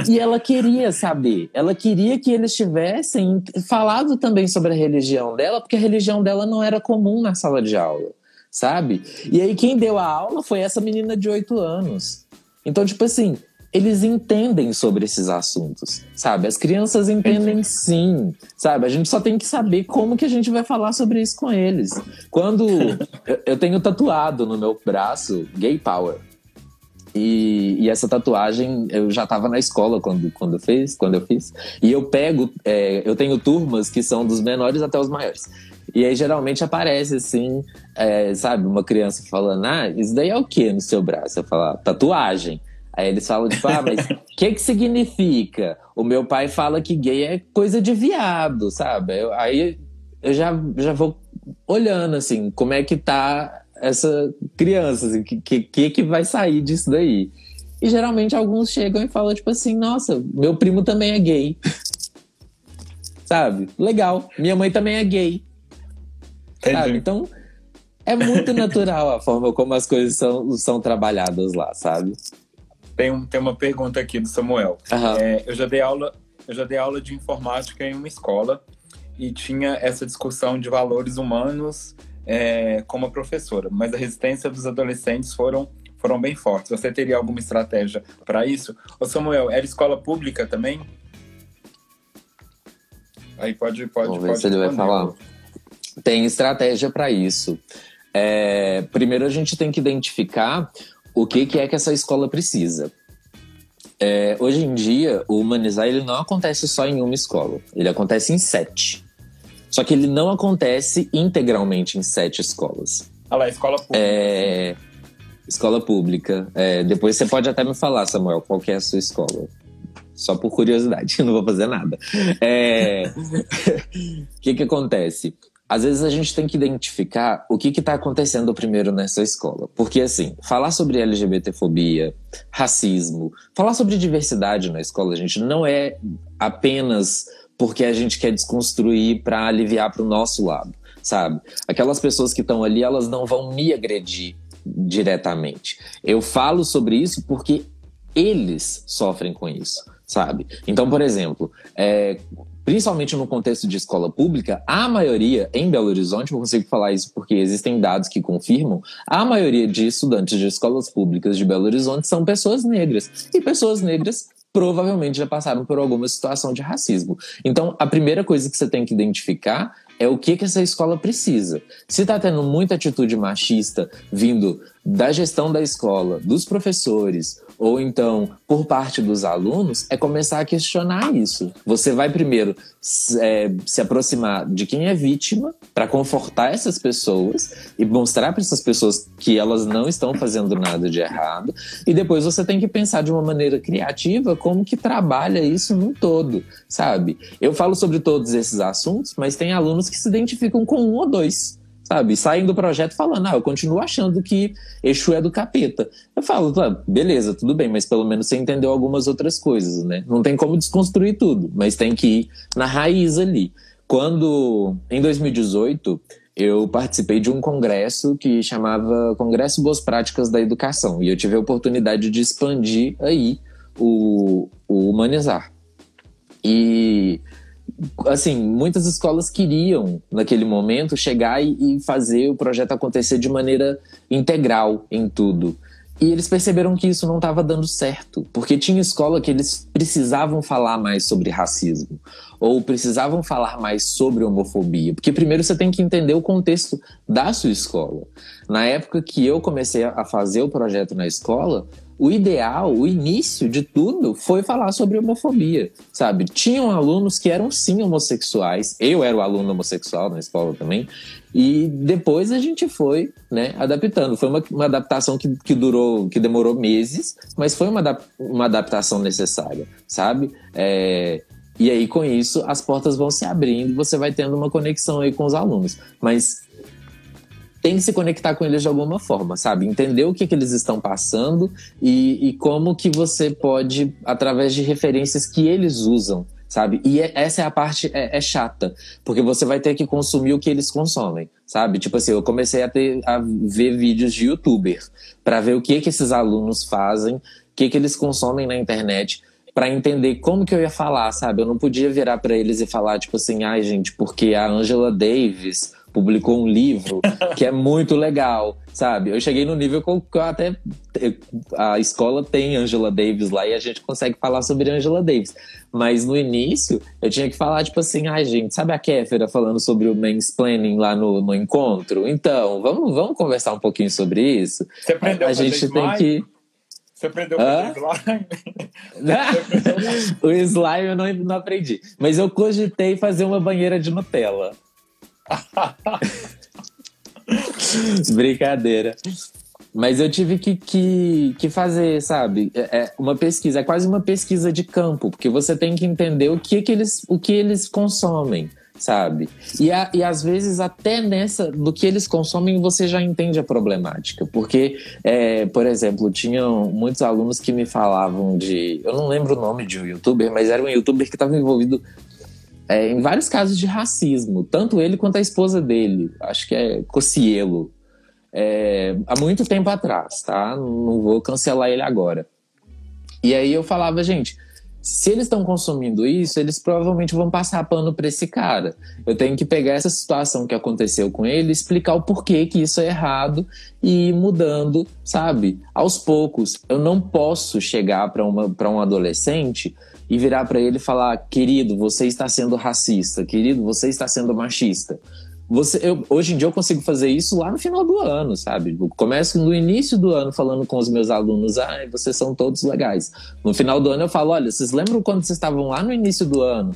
e ela queria saber, ela queria que eles tivessem falado também sobre a religião dela, porque a religião dela não era comum na sala de aula, sabe? E aí quem deu a aula foi essa menina de 8 anos. Então, tipo assim, eles entendem sobre esses assuntos, sabe? As crianças entendem sim, sabe? A gente só tem que saber como que a gente vai falar sobre isso com eles. Quando eu tenho tatuado no meu braço Gay Power. E, e essa tatuagem eu já estava na escola quando, quando, eu fiz, quando eu fiz. E eu pego, é, eu tenho turmas que são dos menores até os maiores. E aí geralmente aparece assim, é, sabe, uma criança falando: Ah, isso daí é o que no seu braço? Eu falo, ah, tatuagem. Aí eles falam, tipo, ah, mas o que que significa? O meu pai fala que gay é coisa de viado, sabe? Eu, aí eu já, já vou olhando, assim, como é que tá essa criança, assim, que, que, que que vai sair disso daí? E geralmente alguns chegam e falam, tipo assim, nossa, meu primo também é gay. sabe? Legal. Minha mãe também é gay. Sabe? Então, é muito natural a forma como as coisas são, são trabalhadas lá, sabe? Tem, um, tem uma pergunta aqui do Samuel. Aham. É, eu já dei aula, eu já dei aula de informática em uma escola e tinha essa discussão de valores humanos é, com uma professora, mas a resistência dos adolescentes foram foram bem fortes. Você teria alguma estratégia para isso? Ô Samuel, era escola pública também? Aí pode pode Vamos ver pode se ele vai falar. Tem estratégia para isso. É, primeiro a gente tem que identificar o que, que é que essa escola precisa. É, hoje em dia, o humanizar ele não acontece só em uma escola, ele acontece em sete. Só que ele não acontece integralmente em sete escolas. Ah lá, escola pública. É, escola pública. É, depois você pode até me falar, Samuel, qual que é a sua escola. Só por curiosidade, não vou fazer nada. É, O que que acontece? Às vezes a gente tem que identificar o que está acontecendo primeiro nessa escola. Porque, assim, falar sobre LGBTfobia, racismo, falar sobre diversidade na escola, gente, não é apenas porque a gente quer desconstruir para aliviar para o nosso lado, sabe? Aquelas pessoas que estão ali, elas não vão me agredir diretamente. Eu falo sobre isso porque eles sofrem com isso, sabe? Então, por exemplo, é, principalmente no contexto de escola pública, a maioria, em Belo Horizonte, eu consigo falar isso porque existem dados que confirmam, a maioria de estudantes de escolas públicas de Belo Horizonte são pessoas negras. E pessoas negras provavelmente já passaram por alguma situação de racismo. Então, a primeira coisa que você tem que identificar é o que, que essa escola precisa. Se está tendo muita atitude machista vindo da gestão da escola, dos professores, ou então por parte dos alunos, é começar a questionar isso. Você vai primeiro se, é, se aproximar de quem é vítima para confortar essas pessoas e mostrar para essas pessoas que elas não estão fazendo nada de errado. E depois você tem que pensar de uma maneira criativa como que trabalha isso num todo, sabe? Eu falo sobre todos esses assuntos, mas tem alunos que se identificam com um ou dois sabe? Saem do projeto falando, ah, eu continuo achando que Exu é do capeta. Eu falo, tá, beleza, tudo bem, mas pelo menos você entendeu algumas outras coisas, né? Não tem como desconstruir tudo, mas tem que ir na raiz ali. Quando, em 2018, eu participei de um congresso que chamava Congresso Boas Práticas da Educação, e eu tive a oportunidade de expandir aí o, o Humanizar. E assim, muitas escolas queriam, naquele momento, chegar e, e fazer o projeto acontecer de maneira integral em tudo. E eles perceberam que isso não estava dando certo, porque tinha escola que eles precisavam falar mais sobre racismo, ou precisavam falar mais sobre homofobia, porque primeiro você tem que entender o contexto da sua escola. Na época que eu comecei a fazer o projeto na escola, o ideal, o início de tudo foi falar sobre homofobia, sabe? Tinham alunos que eram sim homossexuais, eu era o aluno homossexual na escola também, e depois a gente foi, né, adaptando. Foi uma, uma adaptação que, que durou, que demorou meses, mas foi uma, uma adaptação necessária, sabe? É, e aí, com isso, as portas vão se abrindo, você vai tendo uma conexão aí com os alunos. Mas tem que se conectar com eles de alguma forma, sabe? Entender o que, que eles estão passando e, e como que você pode, através de referências que eles usam, sabe? E é- essa é a parte é, é chata, porque você vai ter que consumir o que eles consomem, sabe? Tipo assim, eu comecei a, ter, a ver vídeos de youtuber para ver o que que esses alunos fazem, o que que eles consomem na internet para entender como que eu ia falar, sabe? Eu não podia virar para eles e falar tipo assim, ai gente, porque a Angela Davis publicou um livro que é muito legal, sabe? Eu cheguei no nível que eu até a escola tem Angela Davis lá e a gente consegue falar sobre Angela Davis. Mas no início eu tinha que falar tipo assim, ai gente, sabe a Kéfera falando sobre o mansplaining lá no, no encontro? Então, vamos, vamos conversar um pouquinho sobre isso. Você aprendeu a a gente tem que Você aprendeu Hã? a fazer slime? o slime eu não, não aprendi. Mas eu cogitei fazer uma banheira de Nutella. Brincadeira. Mas eu tive que, que, que fazer, sabe? É, é uma pesquisa, é quase uma pesquisa de campo, porque você tem que entender o que, que, eles, o que eles consomem, sabe? E, a, e às vezes, até nessa, do que eles consomem, você já entende a problemática. Porque, é, por exemplo, tinham muitos alunos que me falavam de. Eu não lembro o nome de um youtuber, mas era um youtuber que estava envolvido é, em vários casos de racismo, tanto ele quanto a esposa dele, acho que é Cocielo, é, há muito tempo atrás, tá? Não vou cancelar ele agora. E aí eu falava, gente, se eles estão consumindo isso, eles provavelmente vão passar pano para esse cara. Eu tenho que pegar essa situação que aconteceu com ele, explicar o porquê que isso é errado e ir mudando, sabe? Aos poucos. Eu não posso chegar para um adolescente e virar para ele e falar: querido, você está sendo racista, querido, você está sendo machista. Você, eu, hoje em dia eu consigo fazer isso lá no final do ano, sabe? Eu começo no início do ano falando com os meus alunos, ah, vocês são todos legais. No final do ano eu falo, olha, vocês lembram quando vocês estavam lá no início do ano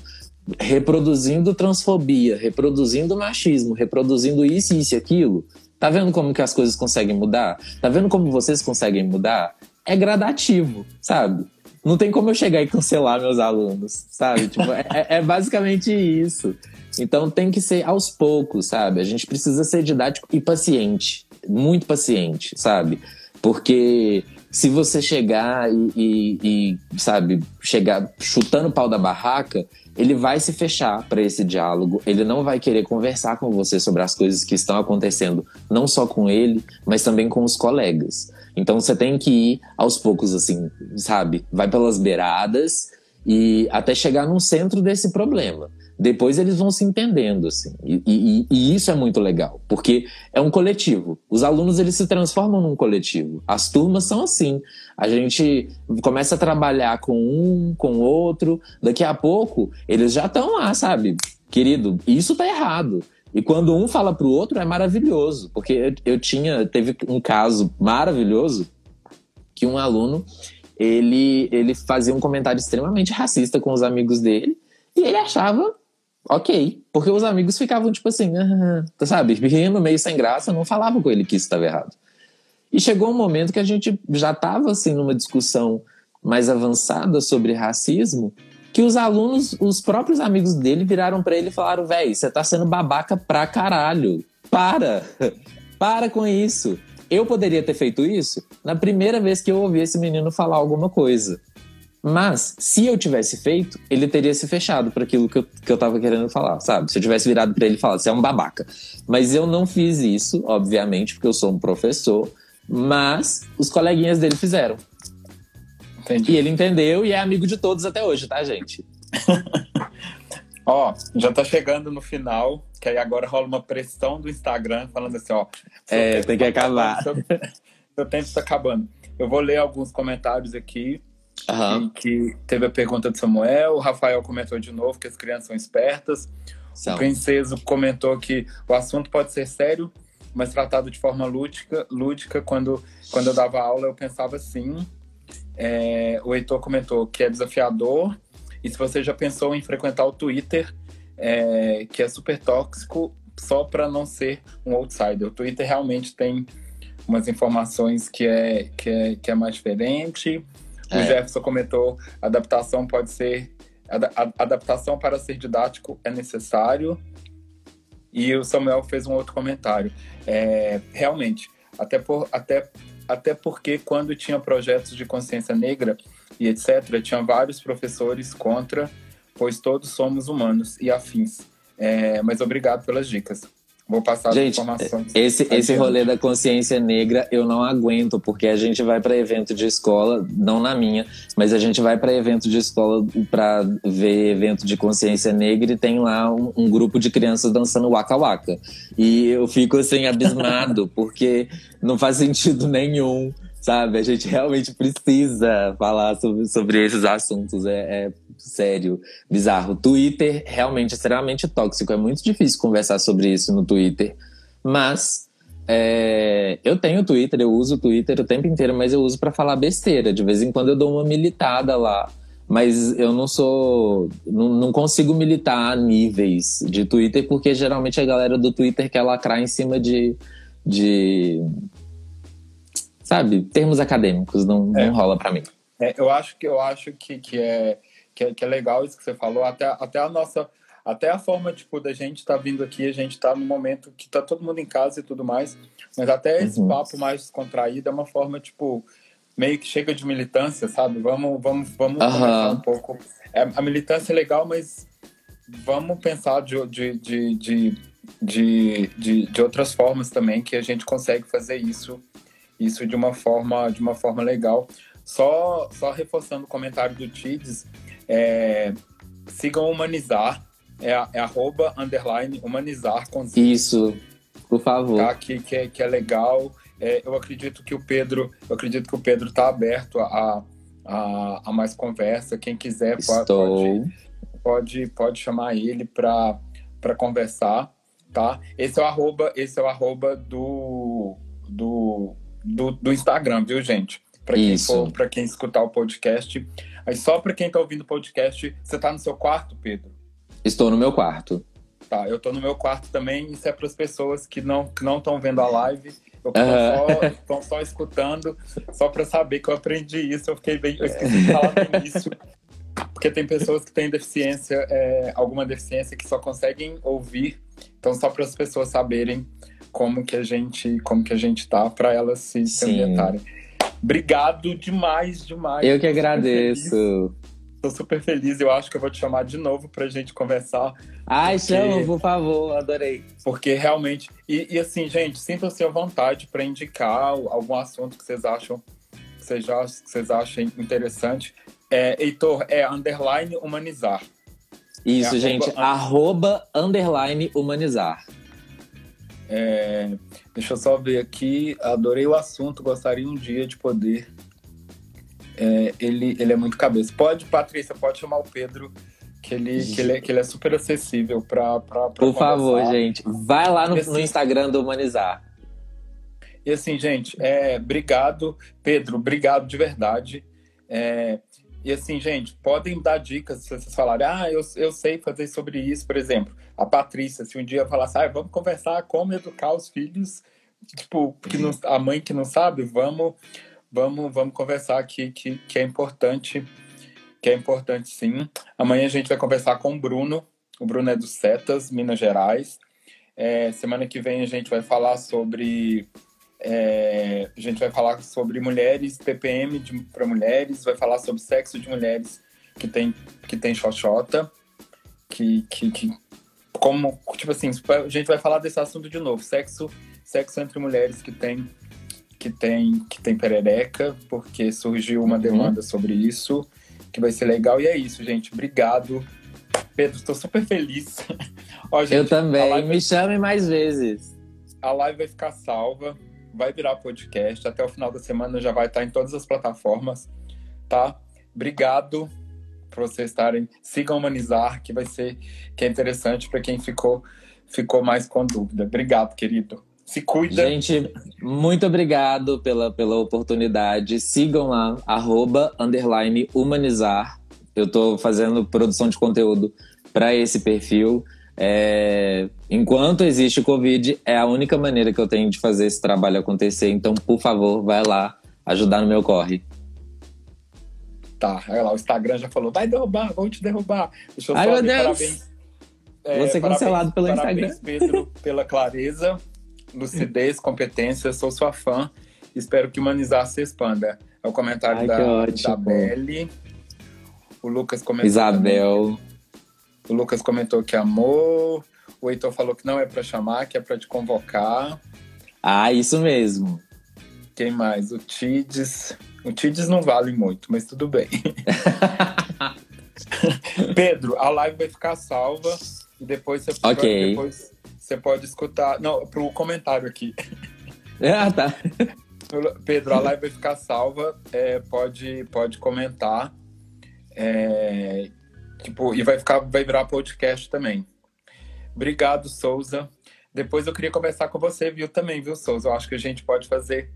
reproduzindo transfobia, reproduzindo machismo, reproduzindo isso, isso e aquilo? Tá vendo como que as coisas conseguem mudar? Tá vendo como vocês conseguem mudar? É gradativo, sabe? Não tem como eu chegar e cancelar meus alunos, sabe? Tipo, é, é basicamente isso. Então tem que ser aos poucos, sabe? A gente precisa ser didático e paciente, muito paciente, sabe? Porque se você chegar e, e, e sabe, chegar chutando o pau da barraca, ele vai se fechar para esse diálogo, ele não vai querer conversar com você sobre as coisas que estão acontecendo, não só com ele, mas também com os colegas. Então você tem que ir aos poucos, assim, sabe? Vai pelas beiradas e até chegar no centro desse problema. Depois eles vão se entendendo, assim. E, e, e, isso é muito legal, porque é um coletivo. Os alunos, eles se transformam num coletivo. As turmas são assim. A gente começa a trabalhar com um, com outro. Daqui a pouco, eles já estão lá, sabe? Querido, isso tá errado. E quando um fala pro outro, é maravilhoso. Porque eu, tinha... Teve um caso maravilhoso que um aluno, ele, ele fazia um comentário extremamente racista com os amigos dele. E ele achava ok. Porque os amigos ficavam tipo assim, ah, sabe, rindo meio sem graça, não falavam com ele que isso estava errado. E chegou um momento que a gente já estava assim numa discussão mais avançada sobre racismo, que os alunos, os próprios amigos dele viraram para ele e falaram: "Véi, você tá sendo babaca pra caralho. Para. Para com isso." Eu poderia ter feito isso na primeira vez que eu ouvi esse menino falar alguma coisa. Mas, se eu tivesse feito, ele teria se fechado para aquilo que eu, que eu tava querendo falar, sabe? Se eu tivesse virado para ele e falado, você é um babaca. Mas eu não fiz isso, obviamente, porque eu sou um professor, mas os coleguinhas dele fizeram. Entendi. E ele entendeu e é amigo de todos até hoje, tá, gente? ó, já tá chegando no final, que aí agora rola uma pressão do Instagram falando assim, ó. É, tem que tá acabar. Seu, seu tempo está acabando. Eu vou ler alguns comentários aqui Uhum. Que, teve a pergunta de Samuel, o Rafael comentou de novo que as crianças são espertas. São. O Princeso comentou que o assunto pode ser sério, mas tratado de forma lúdica. lúdica. Quando, quando eu dava aula, eu pensava assim. É, o Heitor comentou que é desafiador. E se você já pensou em frequentar o Twitter, é, que é super tóxico, só para não ser um outsider. O Twitter realmente tem umas informações que é, que é, que é mais diferente. O é. Jefferson comentou: adaptação pode ser. adaptação para ser didático é necessário. E o Samuel fez um outro comentário. É, realmente, até, por, até, até porque quando tinha projetos de consciência negra e etc., tinha vários professores contra, pois todos somos humanos e afins. É, mas obrigado pelas dicas. Vou passar gente, as informações. Esse, esse rolê da consciência negra eu não aguento, porque a gente vai para evento de escola, não na minha, mas a gente vai para evento de escola para ver evento de consciência negra e tem lá um, um, grupo de crianças dançando waka waka. E eu fico assim abismado, porque não faz sentido nenhum sabe? A gente realmente precisa falar sobre, sobre esses assuntos. É, é, sério, bizarro. Twitter realmente é extremamente tóxico. É muito difícil conversar sobre isso no Twitter. Mas é, eu tenho Twitter, eu uso o Twitter o tempo inteiro, mas eu uso para falar besteira. De vez em quando eu dou uma militada lá. Mas eu não sou. Não, não consigo militar a níveis de Twitter, porque geralmente a galera do Twitter quer lacrar em cima de. de sabe, termos acadêmicos, não, é. não rola para mim. É, eu acho que eu acho que, que, é, que, é, que é legal isso que você falou, até, até a nossa até a forma tipo da gente estar tá vindo aqui, a gente está no momento que tá todo mundo em casa e tudo mais, mas até esse uhum. papo mais descontraído é uma forma tipo meio que chega de militância, sabe? Vamos vamos vamos uhum. um pouco. É, a militância é legal, mas vamos pensar de, de, de, de, de, de, de outras formas também que a gente consegue fazer isso, isso de uma forma, de uma forma legal. Só, só reforçando o comentário do Tides, é, sigam Humanizar, é, é arroba, underline, humanizar. Com Isso, por favor. Tá, que, que, é, que é legal. É, eu acredito que o Pedro, eu acredito que o Pedro está aberto a, a, a, mais conversa. Quem quiser pode, pode, pode chamar ele para conversar, tá? Esse é o arroba, esse é o arroba do, do, do, do Instagram, viu, gente? Para quem for, para quem escutar o podcast. Aí só para quem está ouvindo o podcast, você está no seu quarto, Pedro? Estou no meu quarto. Tá, eu estou no meu quarto também. Isso é para as pessoas que não que não estão vendo a live. Eu estou só, só, escutando, só para saber que eu aprendi isso. Eu fiquei bem, eu esqueci de falar no início. Porque tem pessoas que têm deficiência, é, alguma deficiência que só conseguem ouvir. Então, só para as pessoas saberem como que a gente, como que a gente tá, para elas se, ambientarem. Obrigado demais, demais. Eu que agradeço. Tô super feliz. Eu acho que eu vou te chamar de novo pra gente conversar. Ai, porque... chama, por favor. Adorei. Porque realmente... E, e assim, gente, sintam-se à vontade para indicar algum assunto que vocês acham que vocês, que vocês achem interessante. É, Heitor, é underline humanizar. Isso, é gente. Arroba, arroba underline humanizar. É, deixa eu só ver aqui. Adorei o assunto. Gostaria um dia de poder é, ele, ele é muito cabeça. Pode, Patrícia, pode chamar o Pedro, que ele, que ele, é, que ele é super acessível para. Por conversar. favor, gente, vai lá no, assim, no, Instagram do Humanizar. E assim, gente, é, obrigado, Pedro, obrigado de verdade. É, e assim, gente, podem dar dicas se vocês falarem, ah, eu, eu sei fazer sobre isso, por exemplo. A Patrícia, se um dia falasse, ah, vamos conversar como educar os filhos, tipo, que não, a mãe que não sabe, vamos vamos, vamos conversar aqui que, que é importante, que é importante sim. Amanhã a gente vai conversar com o Bruno. O Bruno é do Setas, Minas Gerais. É, semana que vem a gente vai falar sobre é, a gente vai falar sobre mulheres, TPM para mulheres, vai falar sobre sexo de mulheres que tem que tem xoxota, que, que, que como tipo assim, a gente vai falar desse assunto de novo, sexo sexo entre mulheres que tem que tem, que tem perereca, porque surgiu uma uhum. demanda sobre isso, que vai ser legal. E é isso, gente. Obrigado. Pedro, estou super feliz. Ó, gente, Eu também. Me chame mais vezes. A live vai ficar salva, vai virar podcast. Até o final da semana já vai estar em todas as plataformas, tá? Obrigado por vocês estarem. Sigam Humanizar, que vai ser que é interessante para quem ficou, ficou mais com dúvida. Obrigado, querido. Se cuida. Gente, muito obrigado pela, pela oportunidade. Sigam lá, arroba, humanizar. Eu estou fazendo produção de conteúdo para esse perfil. É, enquanto existe o Covid, é a única maneira que eu tenho de fazer esse trabalho acontecer. Então, por favor, vai lá ajudar no meu corre. Tá, olha lá, o Instagram já falou, vai derrubar, vou te derrubar. Deixa eu Ai, meu Deus. Parabéns. É, Vou ser cancelado pelo parabéns, Instagram. Pedro, pela clareza lucidez, competência, sou sua fã. Espero que humanizar se expanda. É o comentário Ai, da Isabelle. O Lucas comentou. Isabel. Também. O Lucas comentou que amou. O Heitor falou que não é para chamar, que é para te convocar. Ah, isso mesmo. Quem mais? O Tides. O Tides não vale muito, mas tudo bem. Pedro, a live vai ficar salva e depois você okay. depois você pode escutar. Não, pro comentário aqui. Ah, tá. Pedro, a live vai ficar salva. É, pode, pode comentar. É, tipo, e vai ficar, vai virar podcast também. Obrigado, Souza. Depois eu queria conversar com você, viu, também, viu, Souza? Eu acho que a gente pode fazer.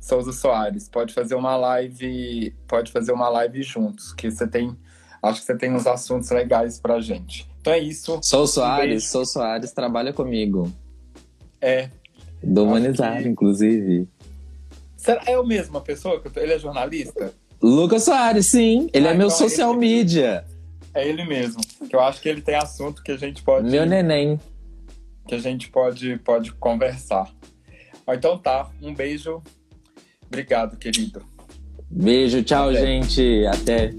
Souza Soares, pode fazer uma live, pode fazer uma live juntos, que você tem, acho que você tem uns assuntos legais pra gente. Então é isso. Sou Soares, um Sou Soares trabalha comigo. É. Do Humanizar, que... inclusive. Será é a pessoa? Ele é jornalista? Lucas Soares, sim. Ele ah, é meu então social ele... media. É ele mesmo. Que eu acho que ele tem assunto que a gente pode. Meu neném. Que a gente pode, pode conversar. Então tá. Um beijo. Obrigado, querido. Beijo, tchau, Até. gente. Até.